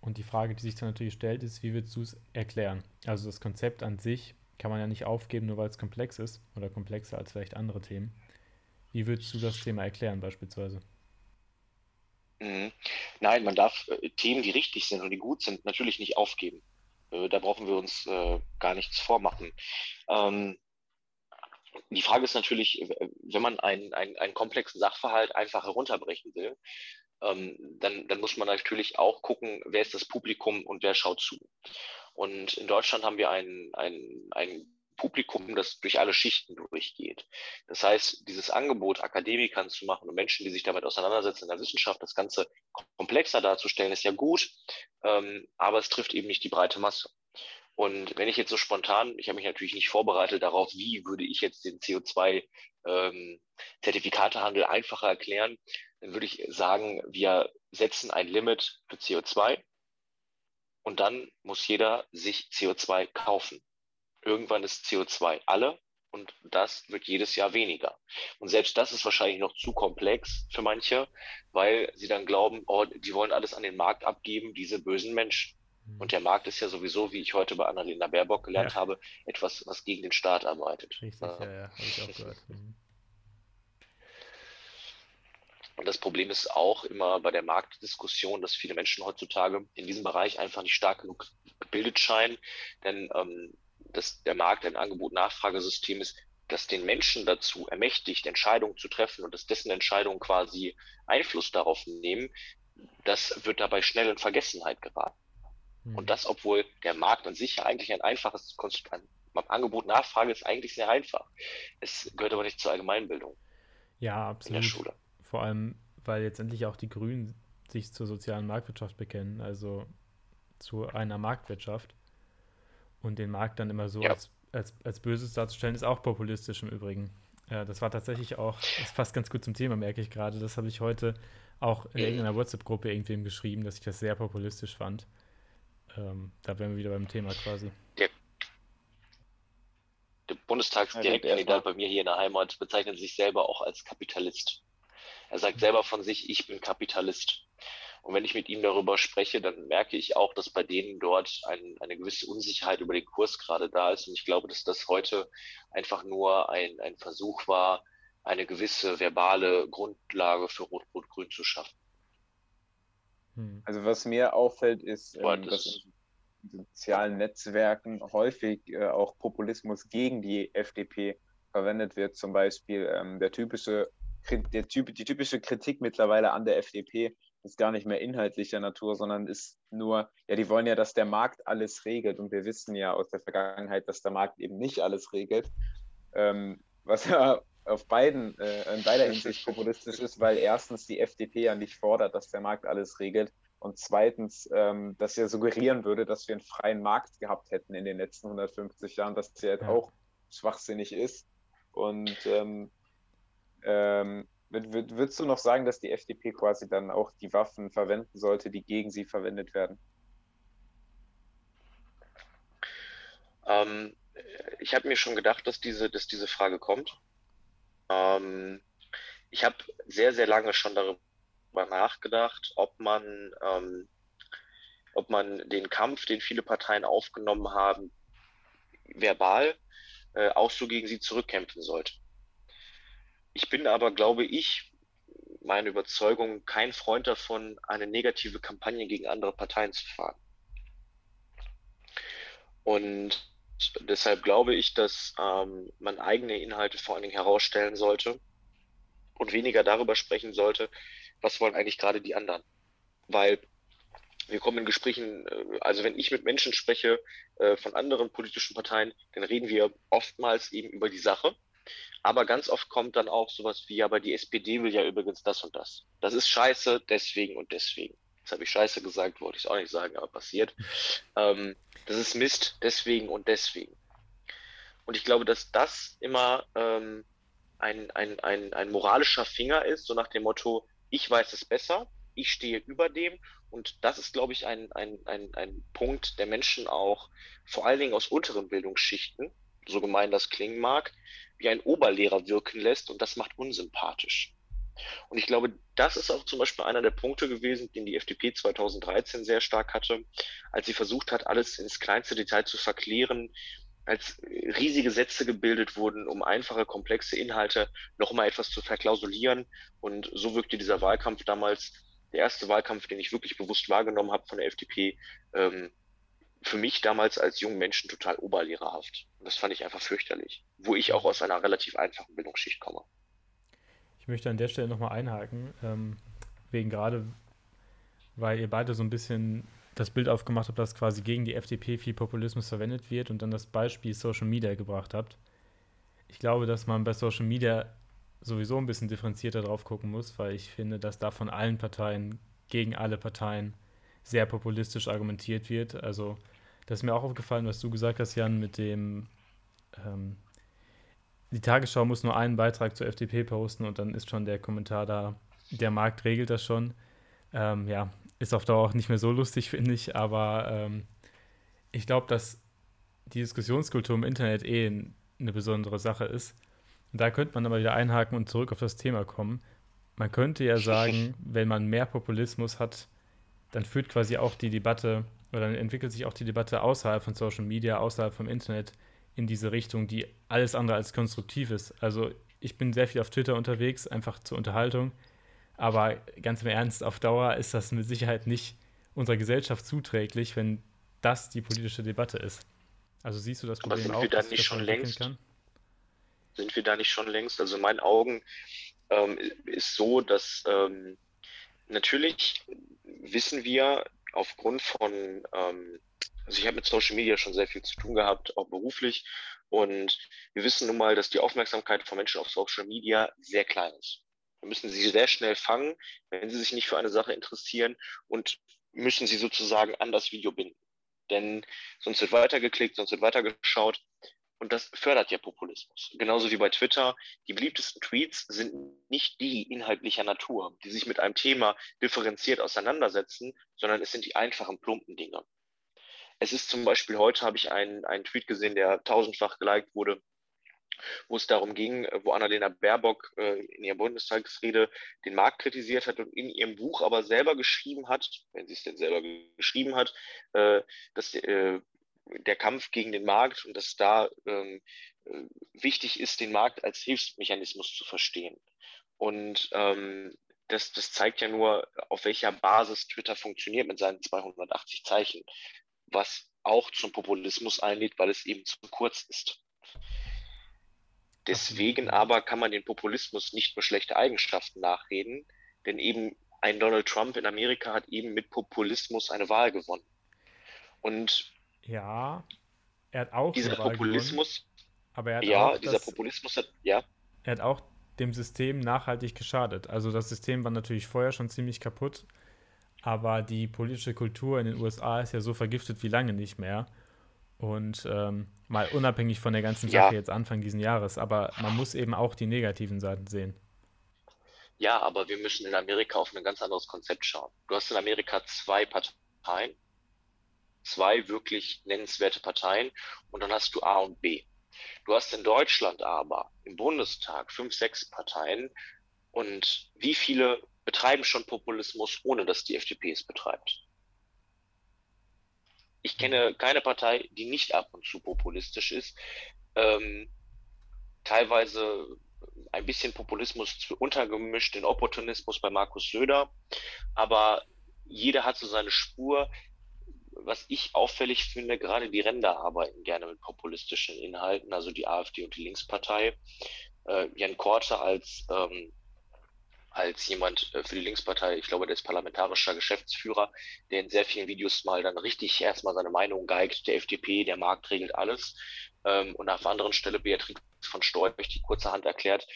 Und die Frage, die sich dann natürlich stellt, ist, wie würdest du es erklären? Also das Konzept an sich kann man ja nicht aufgeben, nur weil es komplex ist oder komplexer als vielleicht andere Themen. Wie würdest du das Thema erklären beispielsweise? Mhm. Nein, man darf äh, Themen, die richtig sind und die gut sind, natürlich nicht aufgeben. Äh, da brauchen wir uns äh, gar nichts vormachen. Die Frage ist natürlich, wenn man einen, einen, einen komplexen Sachverhalt einfach herunterbrechen will, ähm, dann, dann muss man natürlich auch gucken, wer ist das Publikum und wer schaut zu. Und in Deutschland haben wir ein, ein, ein Publikum, das durch alle Schichten durchgeht. Das heißt, dieses Angebot, Akademikern zu machen und Menschen, die sich damit auseinandersetzen in der Wissenschaft, das Ganze komplexer darzustellen, ist ja gut, ähm, aber es trifft eben nicht die breite Masse. Und wenn ich jetzt so spontan, ich habe mich natürlich nicht vorbereitet darauf, wie würde ich jetzt den CO2-Zertifikatehandel ähm, einfacher erklären, dann würde ich sagen, wir setzen ein Limit für CO2 und dann muss jeder sich CO2 kaufen. Irgendwann ist CO2 alle und das wird jedes Jahr weniger. Und selbst das ist wahrscheinlich noch zu komplex für manche, weil sie dann glauben, oh, die wollen alles an den Markt abgeben, diese bösen Menschen. Und der Markt ist ja sowieso, wie ich heute bei Annalena Baerbock gelernt ja. habe, etwas, was gegen den Staat arbeitet. Richtig, ja, ja, ja. habe ich auch gehört. Mhm. Und das Problem ist auch immer bei der Marktdiskussion, dass viele Menschen heutzutage in diesem Bereich einfach nicht stark genug gebildet scheinen, denn ähm, dass der Markt ein Angebot-Nachfragesystem ist, das den Menschen dazu ermächtigt, Entscheidungen zu treffen und dass dessen Entscheidungen quasi Einfluss darauf nehmen, das wird dabei schnell in Vergessenheit geraten. Mhm. Und das, obwohl der Markt an sich ja eigentlich ein einfaches Konstrukt, ein Angebot, Nachfrage ist eigentlich sehr einfach. Es gehört aber nicht zur Allgemeinbildung. Ja, absolut. In der Schule. Vor allem, weil jetzt endlich auch die Grünen sich zur sozialen Marktwirtschaft bekennen, also zu einer Marktwirtschaft. Und den Markt dann immer so ja. als, als, als Böses darzustellen, ist auch populistisch im Übrigen. Ja, das war tatsächlich auch, das passt ganz gut zum Thema, merke ich gerade. Das habe ich heute auch in irgendeiner WhatsApp-Gruppe irgendwem geschrieben, dass ich das sehr populistisch fand. Ähm, da wären wir wieder beim Thema quasi. Der, der Bundestagsdirektkandidat bei mir hier in der Heimat bezeichnet sich selber auch als Kapitalist. Er sagt selber von sich, ich bin Kapitalist. Und wenn ich mit ihm darüber spreche, dann merke ich auch, dass bei denen dort ein, eine gewisse Unsicherheit über den Kurs gerade da ist. Und ich glaube, dass das heute einfach nur ein, ein Versuch war, eine gewisse verbale Grundlage für Rot-Rot-Grün zu schaffen. Hm. Also was mir auffällt, ist, ähm, dass in sozialen Netzwerken häufig äh, auch Populismus gegen die FDP verwendet wird. Zum Beispiel ähm, der typische, der typ, die typische Kritik mittlerweile an der FDP ist gar nicht mehr inhaltlicher Natur, sondern ist nur, ja, die wollen ja, dass der Markt alles regelt. Und wir wissen ja aus der Vergangenheit, dass der Markt eben nicht alles regelt. Ähm, was ja auf beiden, äh, in beider Hinsicht populistisch ist, weil erstens die FDP ja nicht fordert, dass der Markt alles regelt und zweitens, ähm, dass ja suggerieren würde, dass wir einen freien Markt gehabt hätten in den letzten 150 Jahren, was ja jetzt auch schwachsinnig ist. Und ähm, ähm, würdest du noch sagen, dass die FDP quasi dann auch die Waffen verwenden sollte, die gegen sie verwendet werden? Ähm, ich habe mir schon gedacht, dass diese, dass diese Frage kommt. Ähm, ich habe sehr, sehr lange schon darüber nachgedacht, ob man, ähm, ob man den Kampf, den viele Parteien aufgenommen haben, verbal äh, auch so gegen sie zurückkämpfen sollte. Ich bin aber, glaube ich, meine Überzeugung, kein Freund davon, eine negative Kampagne gegen andere Parteien zu fahren. Und deshalb glaube ich, dass ähm, man eigene Inhalte vor allen Dingen herausstellen sollte und weniger darüber sprechen sollte, was wollen eigentlich gerade die anderen. Weil wir kommen in Gesprächen, äh, also wenn ich mit Menschen spreche äh, von anderen politischen Parteien, dann reden wir oftmals eben über die Sache. Aber ganz oft kommt dann auch sowas wie, aber die SPD will ja übrigens das und das. Das ist scheiße, deswegen und deswegen. Jetzt habe ich scheiße gesagt, wollte ich es auch nicht sagen, aber passiert. Ähm, das ist Mist, deswegen und deswegen. Und ich glaube, dass das immer ähm, ein, ein, ein, ein moralischer Finger ist, so nach dem Motto, ich weiß es besser, ich stehe über dem. Und das ist, glaube ich, ein, ein, ein, ein Punkt, der Menschen auch vor allen Dingen aus unteren Bildungsschichten, so gemein das klingen mag, wie ein Oberlehrer wirken lässt und das macht unsympathisch. Und ich glaube, das ist auch zum Beispiel einer der Punkte gewesen, den die FDP 2013 sehr stark hatte, als sie versucht hat, alles ins kleinste Detail zu verklären, als riesige Sätze gebildet wurden, um einfache, komplexe Inhalte nochmal etwas zu verklausulieren. Und so wirkte dieser Wahlkampf damals, der erste Wahlkampf, den ich wirklich bewusst wahrgenommen habe von der FDP, ähm, für mich damals als jungen Menschen total oberlehrerhaft. Und das fand ich einfach fürchterlich, wo ich auch aus einer relativ einfachen Bildungsschicht komme. Ich möchte an der Stelle nochmal einhaken, ähm, wegen gerade, weil ihr beide so ein bisschen das Bild aufgemacht habt, dass quasi gegen die FDP viel Populismus verwendet wird und dann das Beispiel Social Media gebracht habt. Ich glaube, dass man bei Social Media sowieso ein bisschen differenzierter drauf gucken muss, weil ich finde, dass da von allen Parteien gegen alle Parteien sehr populistisch argumentiert wird. Also, das ist mir auch aufgefallen, was du gesagt hast, Jan, mit dem, ähm, die Tagesschau muss nur einen Beitrag zur FDP posten und dann ist schon der Kommentar da, der Markt regelt das schon. Ähm, ja, ist auf Dauer auch nicht mehr so lustig, finde ich, aber ähm, ich glaube, dass die Diskussionskultur im Internet eh eine besondere Sache ist. Und da könnte man aber wieder einhaken und zurück auf das Thema kommen. Man könnte ja sagen, wenn man mehr Populismus hat, dann führt quasi auch die Debatte oder dann entwickelt sich auch die Debatte außerhalb von Social Media, außerhalb vom Internet in diese Richtung, die alles andere als konstruktiv ist. Also ich bin sehr viel auf Twitter unterwegs, einfach zur Unterhaltung. Aber ganz im Ernst, auf Dauer ist das mit Sicherheit nicht unserer Gesellschaft zuträglich, wenn das die politische Debatte ist. Also siehst du das Problem Aber sind wir auch, da nicht schon längst? Kann? Sind wir da nicht schon längst? Also in meinen Augen ähm, ist so, dass ähm, natürlich wissen wir aufgrund von, ähm, also ich habe mit Social Media schon sehr viel zu tun gehabt, auch beruflich. Und wir wissen nun mal, dass die Aufmerksamkeit von Menschen auf Social Media sehr klein ist. Wir müssen sie sehr schnell fangen, wenn sie sich nicht für eine Sache interessieren und müssen sie sozusagen an das Video binden. Denn sonst wird weitergeklickt, sonst wird weitergeschaut. Und das fördert ja Populismus. Genauso wie bei Twitter. Die beliebtesten Tweets sind nicht die inhaltlicher Natur, die sich mit einem Thema differenziert auseinandersetzen, sondern es sind die einfachen, plumpen Dinge. Es ist zum Beispiel heute, habe ich einen, einen Tweet gesehen, der tausendfach geliked wurde, wo es darum ging, wo Annalena Baerbock äh, in ihrer Bundestagsrede den Markt kritisiert hat und in ihrem Buch aber selber geschrieben hat, wenn sie es denn selber geschrieben hat, äh, dass äh, der Kampf gegen den Markt und dass da ähm, äh, wichtig ist, den Markt als Hilfsmechanismus zu verstehen. Und ähm, das, das zeigt ja nur, auf welcher Basis Twitter funktioniert mit seinen 280 Zeichen, was auch zum Populismus einlädt, weil es eben zu kurz ist. Deswegen aber kann man den Populismus nicht nur schlechte Eigenschaften nachreden, denn eben ein Donald Trump in Amerika hat eben mit Populismus eine Wahl gewonnen. Und ja, er hat auch dieser Populismus. Gewonnen, aber er hat ja, auch dieser das, Populismus hat, ja. Er hat auch dem System nachhaltig geschadet. Also das System war natürlich vorher schon ziemlich kaputt, aber die politische Kultur in den USA ist ja so vergiftet wie lange nicht mehr. Und ähm, mal unabhängig von der ganzen Sache ja. jetzt Anfang diesen Jahres, aber man muss eben auch die negativen Seiten sehen. Ja, aber wir müssen in Amerika auf ein ganz anderes Konzept schauen. Du hast in Amerika zwei Parteien, zwei wirklich nennenswerte Parteien und dann hast du A und B. Du hast in Deutschland aber im Bundestag fünf, sechs Parteien und wie viele betreiben schon Populismus, ohne dass die FDP es betreibt? Ich kenne keine Partei, die nicht ab und zu populistisch ist. Ähm, teilweise ein bisschen Populismus untergemischt in Opportunismus bei Markus Söder, aber jeder hat so seine Spur was ich auffällig finde, gerade die Ränder arbeiten gerne mit populistischen Inhalten, also die AfD und die Linkspartei. Äh, Jan Korte als, ähm, als jemand äh, für die Linkspartei, ich glaube, der ist parlamentarischer Geschäftsführer, der in sehr vielen Videos mal dann richtig erstmal seine Meinung geigt, der FDP, der Markt regelt alles. Ähm, und auf anderen Stelle Beatrix von Storch, die kurzerhand erklärt,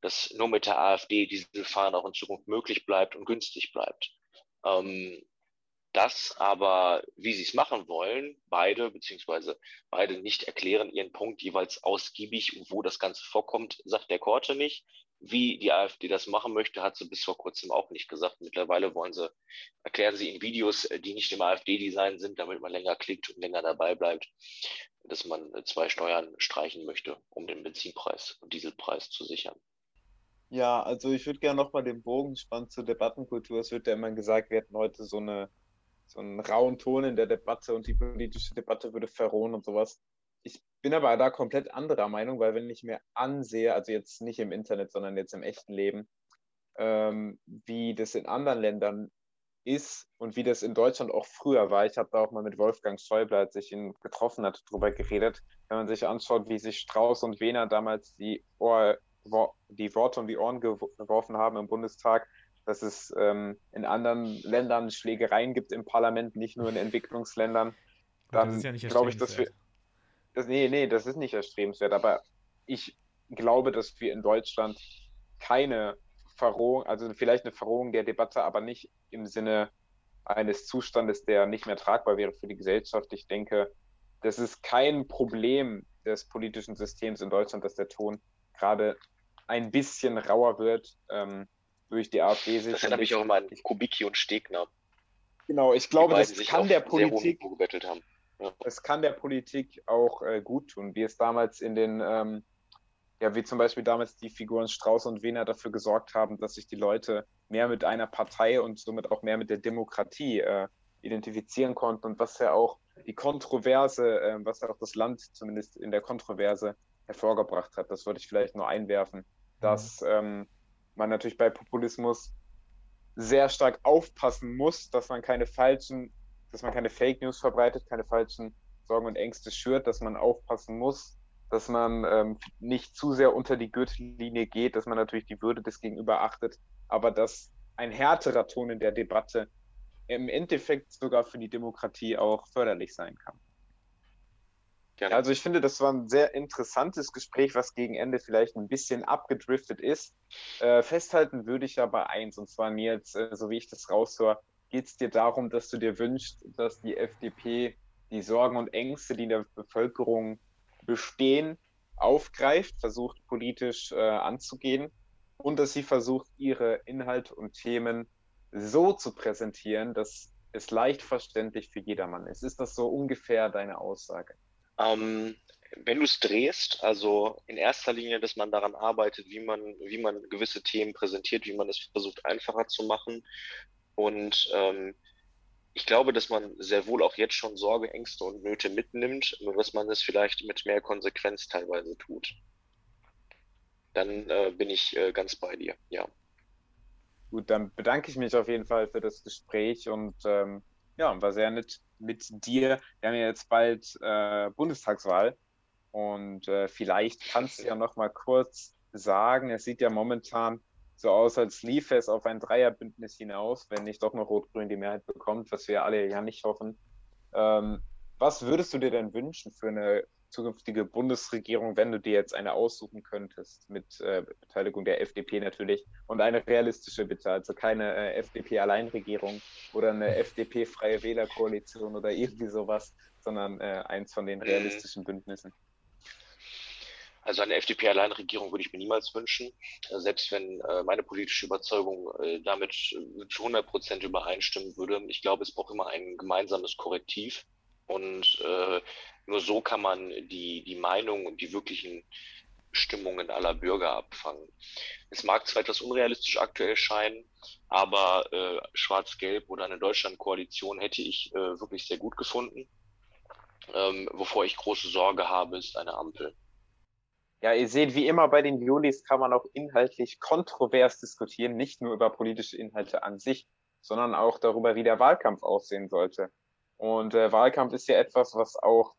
dass nur mit der AfD Dieselfahren auch in Zukunft möglich bleibt und günstig bleibt. Ähm, das aber, wie sie es machen wollen, beide, beziehungsweise beide nicht erklären ihren Punkt jeweils ausgiebig wo das Ganze vorkommt, sagt der Korte nicht. Wie die AfD das machen möchte, hat sie bis vor kurzem auch nicht gesagt. Mittlerweile wollen sie, erklären sie in Videos, äh, die nicht im AfD-Design sind, damit man länger klickt und länger dabei bleibt, dass man äh, zwei Steuern streichen möchte, um den Benzinpreis und Dieselpreis zu sichern. Ja, also ich würde gerne nochmal den Bogen spannen zur Debattenkultur. Es wird ja immer gesagt, wir hätten heute so eine so einen rauen Ton in der Debatte und die politische Debatte würde verrohen und sowas. Ich bin aber da komplett anderer Meinung, weil wenn ich mir ansehe, also jetzt nicht im Internet, sondern jetzt im echten Leben, ähm, wie das in anderen Ländern ist und wie das in Deutschland auch früher war. Ich habe da auch mal mit Wolfgang Schäuble, als ich ihn getroffen hatte, drüber geredet. Wenn man sich anschaut, wie sich Strauß und Wehner damals die, Ohr, die Worte um die Ohren geworfen haben im Bundestag, dass es ähm, in anderen Ländern Schlägereien gibt im Parlament, nicht nur in Entwicklungsländern, dann ja glaube ich, dass wir. Das, nee, nee, das ist nicht erstrebenswert, aber ich glaube, dass wir in Deutschland keine Verrohung, also vielleicht eine Verrohung der Debatte, aber nicht im Sinne eines Zustandes, der nicht mehr tragbar wäre für die Gesellschaft. Ich denke, das ist kein Problem des politischen Systems in Deutschland, dass der Ton gerade ein bisschen rauer wird ähm, durch die AfD. Das erinnert mich auch immer an Kubicki und Stegner. Genau, ich glaube, das kann der Politik. Ja. Das kann der Politik auch äh, gut tun, wie es damals in den ähm, ja, wie zum Beispiel damals die Figuren Strauß und Wehner dafür gesorgt haben, dass sich die Leute mehr mit einer Partei und somit auch mehr mit der Demokratie äh, identifizieren konnten und was ja auch die Kontroverse, äh, was ja auch das Land zumindest in der Kontroverse hervorgebracht hat. Das würde ich vielleicht nur einwerfen, dass mhm. ähm, man natürlich bei Populismus sehr stark aufpassen muss, dass man keine falschen, dass man keine Fake News verbreitet, keine falschen Sorgen und Ängste schürt, dass man aufpassen muss, dass man ähm, nicht zu sehr unter die Gürtellinie geht, dass man natürlich die Würde des Gegenüber achtet, aber dass ein härterer Ton in der Debatte im Endeffekt sogar für die Demokratie auch förderlich sein kann. Gerne. Also ich finde, das war ein sehr interessantes Gespräch, was gegen Ende vielleicht ein bisschen abgedriftet ist. Äh, festhalten würde ich aber eins, und zwar Nils, äh, so wie ich das raushöre, geht es dir darum, dass du dir wünschst, dass die FDP die Sorgen und Ängste, die in der Bevölkerung Bestehen aufgreift, versucht politisch äh, anzugehen und dass sie versucht, ihre Inhalte und Themen so zu präsentieren, dass es leicht verständlich für jedermann ist. Ist das so ungefähr deine Aussage? Ähm, wenn du es drehst, also in erster Linie, dass man daran arbeitet, wie man, wie man gewisse Themen präsentiert, wie man es versucht einfacher zu machen und ähm, ich glaube, dass man sehr wohl auch jetzt schon Sorge, Ängste und Nöte mitnimmt, nur dass man es vielleicht mit mehr Konsequenz teilweise tut. Dann äh, bin ich äh, ganz bei dir, ja. Gut, dann bedanke ich mich auf jeden Fall für das Gespräch und ähm, ja, war sehr nett mit dir. Wir haben ja jetzt bald äh, Bundestagswahl und äh, vielleicht kannst du ja noch mal kurz sagen, es sieht ja momentan so aus, als lief es auf ein Dreierbündnis hinaus, wenn nicht doch noch Rot-Grün die Mehrheit bekommt, was wir alle ja nicht hoffen. Ähm, was würdest du dir denn wünschen für eine zukünftige Bundesregierung, wenn du dir jetzt eine aussuchen könntest, mit äh, Beteiligung der FDP natürlich und eine realistische bitte, also keine äh, FDP-Alleinregierung oder eine FDP-freie Wählerkoalition oder irgendwie sowas, sondern äh, eins von den realistischen Bündnissen? Also eine FDP-Alleinregierung würde ich mir niemals wünschen, äh, selbst wenn äh, meine politische Überzeugung äh, damit zu 100 Prozent übereinstimmen würde. Ich glaube, es braucht immer ein gemeinsames Korrektiv und äh, nur so kann man die, die Meinung und die wirklichen Stimmungen aller Bürger abfangen. Es mag zwar etwas unrealistisch aktuell scheinen, aber äh, Schwarz-Gelb oder eine Deutschland-Koalition hätte ich äh, wirklich sehr gut gefunden. Ähm, wovor ich große Sorge habe, ist eine Ampel. Ja, ihr seht, wie immer bei den Julis kann man auch inhaltlich kontrovers diskutieren, nicht nur über politische Inhalte an sich, sondern auch darüber, wie der Wahlkampf aussehen sollte. Und äh, Wahlkampf ist ja etwas, was auch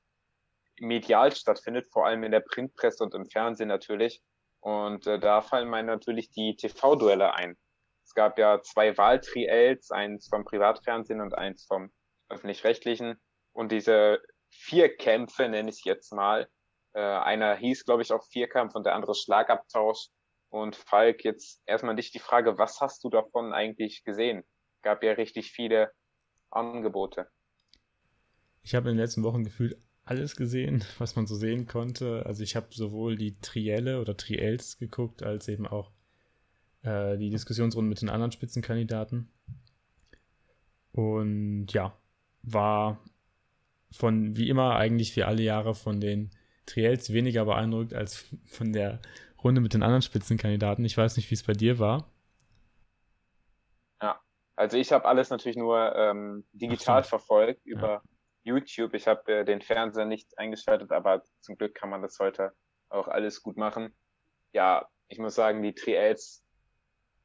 medial stattfindet, vor allem in der Printpresse und im Fernsehen natürlich. Und äh, da fallen mir natürlich die TV-Duelle ein. Es gab ja zwei Wahltriels, eins vom Privatfernsehen und eins vom öffentlich-rechtlichen. Und diese vier Kämpfe, nenne ich jetzt mal, äh, einer hieß, glaube ich, auch Vierkampf und der andere Schlagabtausch. Und Falk, jetzt erstmal dich die Frage, was hast du davon eigentlich gesehen? Gab ja richtig viele Angebote. Ich habe in den letzten Wochen gefühlt alles gesehen, was man so sehen konnte. Also ich habe sowohl die Trielle oder Triels geguckt, als eben auch äh, die Diskussionsrunden mit den anderen Spitzenkandidaten. Und ja, war von wie immer eigentlich wie alle Jahre von den Triels weniger beeindruckt als von der Runde mit den anderen Spitzenkandidaten. Ich weiß nicht, wie es bei dir war. Ja, also ich habe alles natürlich nur ähm, digital so. verfolgt über ja. YouTube. Ich habe äh, den Fernseher nicht eingeschaltet, aber zum Glück kann man das heute auch alles gut machen. Ja, ich muss sagen, die Triels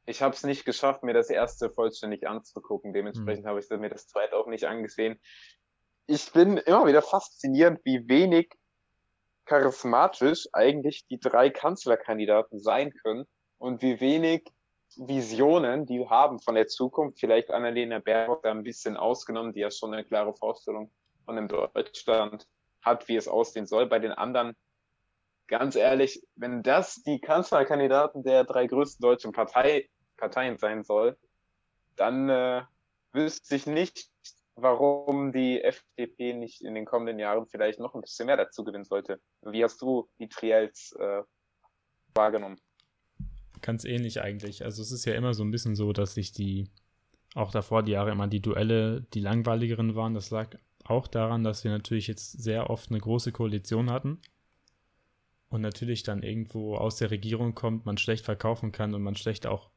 ich habe es nicht geschafft, mir das erste vollständig anzugucken. Dementsprechend mhm. habe ich mir das zweite auch nicht angesehen. Ich bin immer wieder fasziniert, wie wenig charismatisch eigentlich die drei Kanzlerkandidaten sein können und wie wenig Visionen die haben von der Zukunft. Vielleicht Annalena Baerbock da ein bisschen ausgenommen, die ja schon eine klare Vorstellung von dem Deutschland hat, wie es aussehen soll. Bei den anderen, ganz ehrlich, wenn das die Kanzlerkandidaten der drei größten deutschen Partei, Parteien sein soll, dann äh, wüsste ich nicht, warum die FDP nicht in den kommenden Jahren vielleicht noch ein bisschen mehr dazu gewinnen sollte. Wie hast du die Triels äh, wahrgenommen? Ganz ähnlich eigentlich. Also es ist ja immer so ein bisschen so, dass sich die, auch davor die Jahre immer die Duelle die langweiligeren waren. Das lag auch daran, dass wir natürlich jetzt sehr oft eine große Koalition hatten und natürlich dann irgendwo aus der Regierung kommt, man schlecht verkaufen kann und man schlecht auch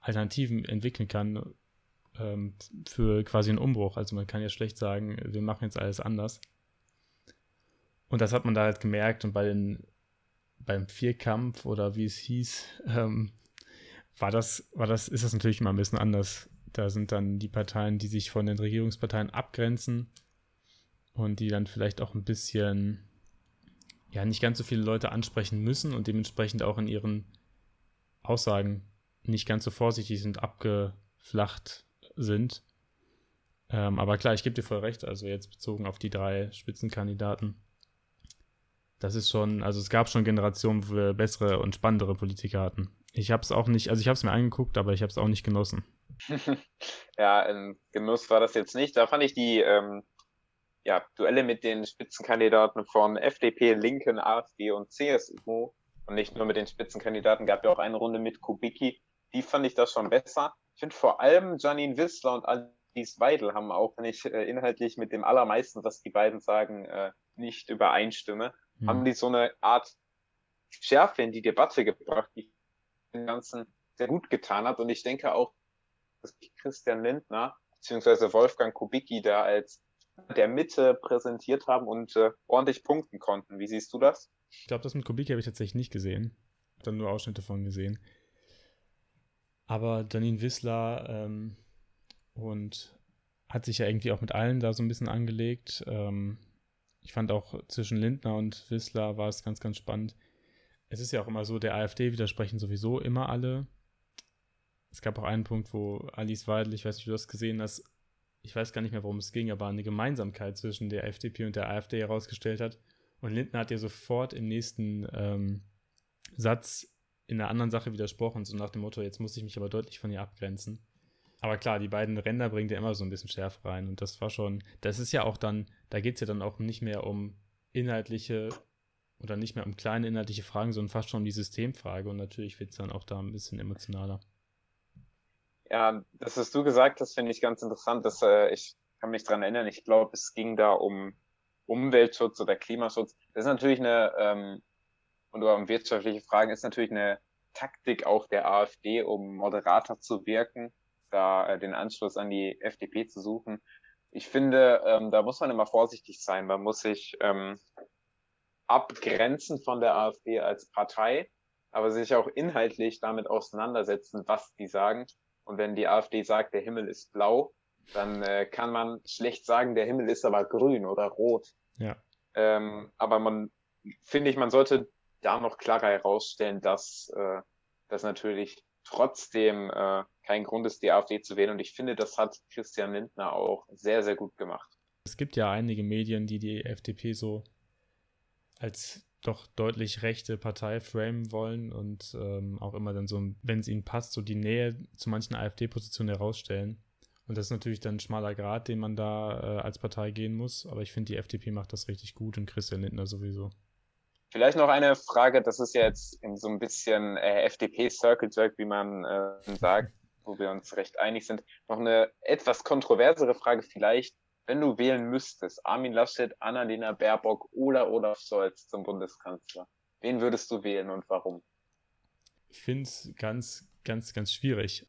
Alternativen entwickeln kann ähm, für quasi einen Umbruch. Also man kann ja schlecht sagen, wir machen jetzt alles anders. Und das hat man da halt gemerkt und bei den beim Vierkampf oder wie es hieß, ähm, war das, war das, ist das natürlich immer ein bisschen anders. Da sind dann die Parteien, die sich von den Regierungsparteien abgrenzen und die dann vielleicht auch ein bisschen, ja, nicht ganz so viele Leute ansprechen müssen und dementsprechend auch in ihren Aussagen nicht ganz so vorsichtig sind, abgeflacht sind. Ähm, aber klar, ich gebe dir voll recht, also jetzt bezogen auf die drei Spitzenkandidaten. Das ist schon, also es gab schon Generationen, wo wir bessere und spannendere Politiker hatten. Ich habe es auch nicht, also ich habe es mir angeguckt, aber ich habe es auch nicht genossen. ja, ein Genuss war das jetzt nicht. Da fand ich die ähm, ja, Duelle mit den Spitzenkandidaten von FDP, Linken, AfD und CSU und nicht nur mit den Spitzenkandidaten, gab ja auch eine Runde mit Kubicki. Die fand ich das schon besser. Ich finde vor allem Janine Wissler und Alice Weidel haben auch nicht äh, inhaltlich mit dem allermeisten, was die beiden sagen, äh, nicht übereinstimme. Mhm. Haben die so eine Art Schärfe in die Debatte gebracht, die den Ganzen sehr gut getan hat. Und ich denke auch, dass Christian Lindner beziehungsweise Wolfgang Kubicki da als der Mitte präsentiert haben und äh, ordentlich punkten konnten. Wie siehst du das? Ich glaube, das mit Kubicki habe ich tatsächlich nicht gesehen. Dann nur Ausschnitte von gesehen. Aber Janine Wissler ähm, und hat sich ja irgendwie auch mit allen da so ein bisschen angelegt. Ähm, ich fand auch zwischen Lindner und Wissler war es ganz, ganz spannend. Es ist ja auch immer so, der AfD widersprechen sowieso immer alle. Es gab auch einen Punkt, wo Alice Weidel, ich weiß nicht, ob du das gesehen hast, ich weiß gar nicht mehr, worum es ging, aber eine Gemeinsamkeit zwischen der FDP und der AfD herausgestellt hat. Und Lindner hat ihr sofort im nächsten ähm, Satz in einer anderen Sache widersprochen, so nach dem Motto, jetzt muss ich mich aber deutlich von ihr abgrenzen. Aber klar, die beiden Ränder bringt ja immer so ein bisschen Schärfe rein. Und das war schon, das ist ja auch dann, da geht es ja dann auch nicht mehr um inhaltliche oder nicht mehr um kleine inhaltliche Fragen, sondern fast schon um die Systemfrage. Und natürlich wird es dann auch da ein bisschen emotionaler. Ja, das, was du gesagt hast, finde ich ganz interessant. Dass, äh, ich kann mich dran erinnern, ich glaube, es ging da um Umweltschutz oder Klimaschutz. Das ist natürlich eine ähm, und um wirtschaftliche Fragen ist natürlich eine Taktik auch der AfD, um moderater zu wirken, da äh, den Anschluss an die FDP zu suchen. Ich finde, ähm, da muss man immer vorsichtig sein. Man muss sich ähm, abgrenzen von der AfD als Partei, aber sich auch inhaltlich damit auseinandersetzen, was die sagen. Und wenn die AfD sagt, der Himmel ist blau, dann äh, kann man schlecht sagen, der Himmel ist aber grün oder rot. Ja. Ähm, aber man, finde ich, man sollte da noch klarer herausstellen, dass äh, das natürlich trotzdem äh, kein Grund ist, die AfD zu wählen. Und ich finde, das hat Christian Lindner auch sehr, sehr gut gemacht. Es gibt ja einige Medien, die die FDP so als doch deutlich rechte Partei framen wollen und ähm, auch immer dann so, wenn es ihnen passt, so die Nähe zu manchen AfD-Positionen herausstellen. Und das ist natürlich dann ein schmaler Grad, den man da äh, als Partei gehen muss. Aber ich finde, die FDP macht das richtig gut und Christian Lindner sowieso. Vielleicht noch eine Frage, das ist ja jetzt in so ein bisschen äh, FDP-Circle Jerk, wie man äh, sagt, wo wir uns recht einig sind. Noch eine etwas kontroversere Frage vielleicht. Wenn du wählen müsstest, Armin Laschet, Annalena Baerbock oder Olaf Scholz zum Bundeskanzler, wen würdest du wählen und warum? Ich finde es ganz, ganz, ganz schwierig.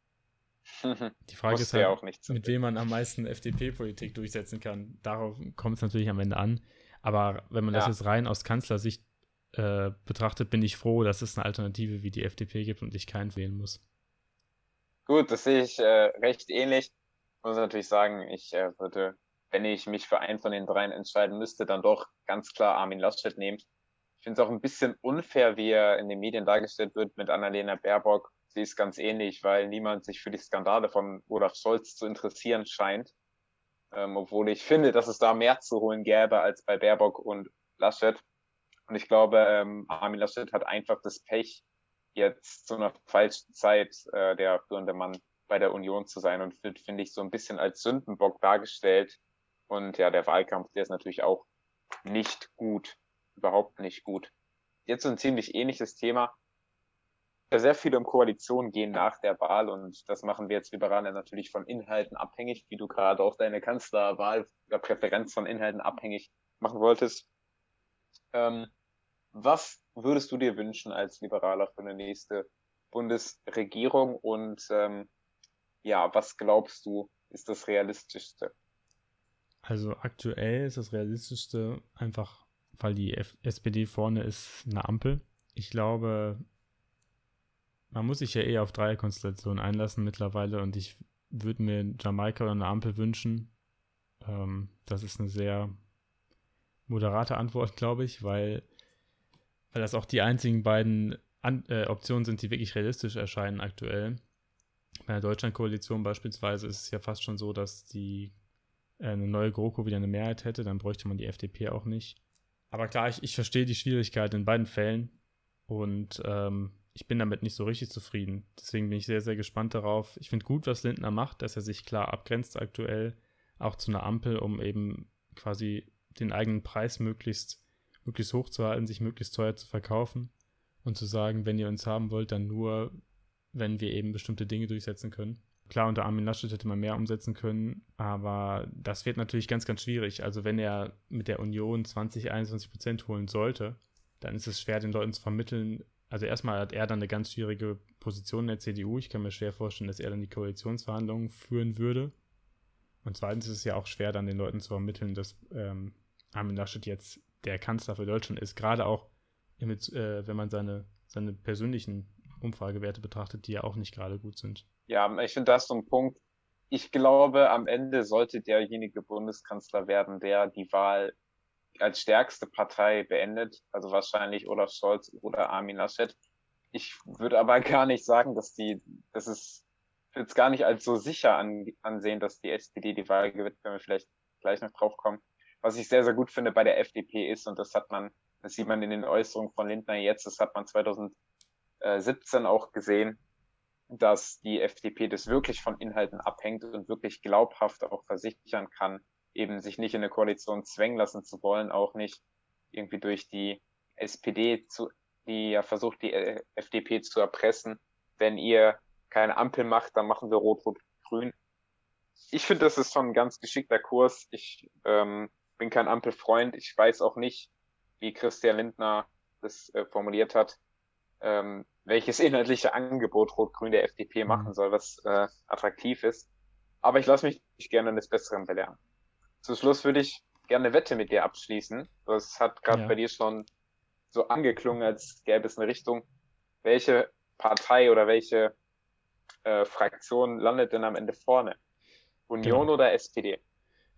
Die Frage ist halt, mit wem man am meisten FDP-Politik durchsetzen kann. Darauf kommt es natürlich am Ende an. Aber wenn man ja. das jetzt rein aus Kanzlersicht äh, betrachtet, bin ich froh, dass es eine Alternative wie die FDP gibt und ich keinen wählen muss. Gut, das sehe ich äh, recht ähnlich. Ich muss natürlich sagen, ich äh, würde, wenn ich mich für einen von den dreien entscheiden müsste, dann doch ganz klar Armin Laschet nehmen. Ich finde es auch ein bisschen unfair, wie er in den Medien dargestellt wird mit Annalena Baerbock. Sie ist ganz ähnlich, weil niemand sich für die Skandale von Olaf Scholz zu interessieren scheint. Ähm, obwohl ich finde, dass es da mehr zu holen gäbe als bei Baerbock und Laschet. Und ich glaube, ähm, Armin Laschet hat einfach das Pech, jetzt zu einer falschen Zeit äh, der führende Mann bei der Union zu sein und wird, finde ich, so ein bisschen als Sündenbock dargestellt. Und ja, der Wahlkampf, der ist natürlich auch nicht gut, überhaupt nicht gut. Jetzt so ein ziemlich ähnliches Thema. Sehr viele um Koalitionen gehen nach der Wahl und das machen wir jetzt Liberale natürlich von Inhalten abhängig, wie du gerade auch deine Kanzlerwahl oder Präferenz von Inhalten abhängig machen wolltest. Ähm, was würdest du dir wünschen als Liberaler für eine nächste Bundesregierung und ähm, ja, was glaubst du, ist das Realistischste? Also aktuell ist das Realistischste einfach, weil die F SPD vorne ist, eine Ampel. Ich glaube, man muss sich ja eher auf Dreierkonstellationen einlassen mittlerweile und ich würde mir Jamaika oder eine Ampel wünschen. Ähm, das ist eine sehr moderate Antwort, glaube ich, weil weil das auch die einzigen beiden An äh, Optionen sind, die wirklich realistisch erscheinen aktuell. Bei der Deutschlandkoalition beispielsweise ist es ja fast schon so, dass die äh, eine neue GroKo wieder eine Mehrheit hätte, dann bräuchte man die FDP auch nicht. Aber klar, ich, ich verstehe die Schwierigkeit in beiden Fällen und ähm, ich bin damit nicht so richtig zufrieden. Deswegen bin ich sehr, sehr gespannt darauf. Ich finde gut, was Lindner macht, dass er sich klar abgrenzt aktuell, auch zu einer Ampel, um eben quasi den eigenen Preis möglichst möglichst hoch zu halten, sich möglichst teuer zu verkaufen und zu sagen, wenn ihr uns haben wollt, dann nur, wenn wir eben bestimmte Dinge durchsetzen können. Klar, unter Armin Laschet hätte man mehr umsetzen können, aber das wird natürlich ganz, ganz schwierig. Also wenn er mit der Union 20, 21 Prozent holen sollte, dann ist es schwer, den Leuten zu vermitteln. Also erstmal hat er dann eine ganz schwierige Position in der CDU. Ich kann mir schwer vorstellen, dass er dann die Koalitionsverhandlungen führen würde. Und zweitens ist es ja auch schwer, dann den Leuten zu vermitteln, dass ähm, Armin Laschet jetzt der Kanzler für Deutschland ist, gerade auch mit, äh, wenn man seine, seine persönlichen Umfragewerte betrachtet, die ja auch nicht gerade gut sind. Ja, ich finde das so ein Punkt. Ich glaube, am Ende sollte derjenige Bundeskanzler werden, der die Wahl als stärkste Partei beendet, also wahrscheinlich Olaf Scholz oder Armin Laschet. Ich würde aber gar nicht sagen, dass die, das ist jetzt gar nicht als so sicher an, ansehen, dass die SPD die Wahl gewinnt, wenn wir vielleicht gleich noch drauf kommen was ich sehr, sehr gut finde bei der FDP ist, und das hat man, das sieht man in den Äußerungen von Lindner jetzt, das hat man 2017 auch gesehen, dass die FDP das wirklich von Inhalten abhängt und wirklich glaubhaft auch versichern kann, eben sich nicht in eine Koalition zwängen lassen zu wollen, auch nicht irgendwie durch die SPD zu, die ja versucht, die FDP zu erpressen. Wenn ihr keine Ampel macht, dann machen wir Rot-Rot-Grün. Ich finde, das ist schon ein ganz geschickter Kurs. Ich ähm, bin kein Ampelfreund. Ich weiß auch nicht, wie Christian Lindner das äh, formuliert hat, ähm, welches inhaltliche Angebot Rot-Grün der FDP mhm. machen soll, was äh, attraktiv ist. Aber ich lasse mich gerne eines Besseren belehren. Zum Schluss würde ich gerne eine Wette mit dir abschließen. Das hat gerade ja. bei dir schon so angeklungen, als gäbe es eine Richtung. Welche Partei oder welche äh, Fraktion landet denn am Ende vorne? Union genau. oder SPD?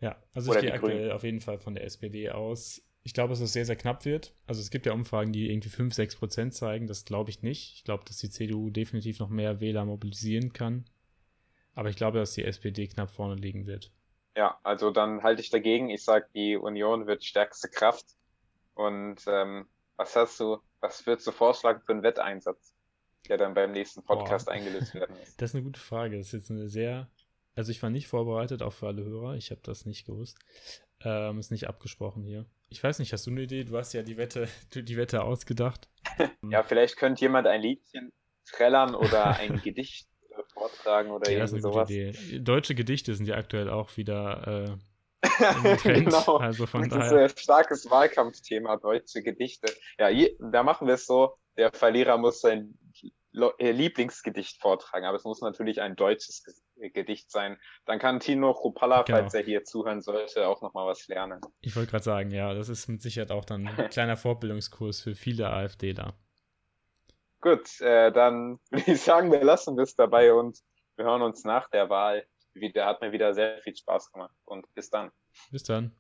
Ja, also Oder ich gehe aktuell Grünen. auf jeden Fall von der SPD aus. Ich glaube, dass es sehr, sehr knapp wird. Also es gibt ja Umfragen, die irgendwie 5, 6 Prozent zeigen. Das glaube ich nicht. Ich glaube, dass die CDU definitiv noch mehr Wähler mobilisieren kann. Aber ich glaube, dass die SPD knapp vorne liegen wird. Ja, also dann halte ich dagegen. Ich sage, die Union wird stärkste Kraft. Und ähm, was hast du, was würdest du vorschlagen für einen Wetteinsatz, der dann beim nächsten Podcast Boah. eingelöst werden muss? Das ist eine gute Frage. Das ist jetzt eine sehr also ich war nicht vorbereitet, auch für alle Hörer. Ich habe das nicht gewusst. Ähm, ist nicht abgesprochen hier. Ich weiß nicht, hast du eine Idee? Du hast ja die Wette, die Wette ausgedacht. Ja, vielleicht könnte jemand ein Liedchen trällern oder ein Gedicht äh, vortragen oder ja, irgendwie sowas. Idee. Deutsche Gedichte sind ja aktuell auch wieder äh, genau. Also von das daher. ist ein starkes Wahlkampfthema, deutsche Gedichte. Ja, je, da machen wir es so, der Verlierer muss sein Lieblingsgedicht vortragen, aber es muss natürlich ein deutsches Gedicht sein. Dann kann Tino Kropalla, genau. falls er hier zuhören sollte, auch nochmal was lernen. Ich wollte gerade sagen, ja, das ist mit Sicherheit auch dann ein kleiner Fortbildungskurs für viele AfDler. Gut, äh, dann würde ich sagen, wir lassen es dabei und Wir hören uns nach der Wahl wieder. Hat mir wieder sehr viel Spaß gemacht. Und bis dann. Bis dann.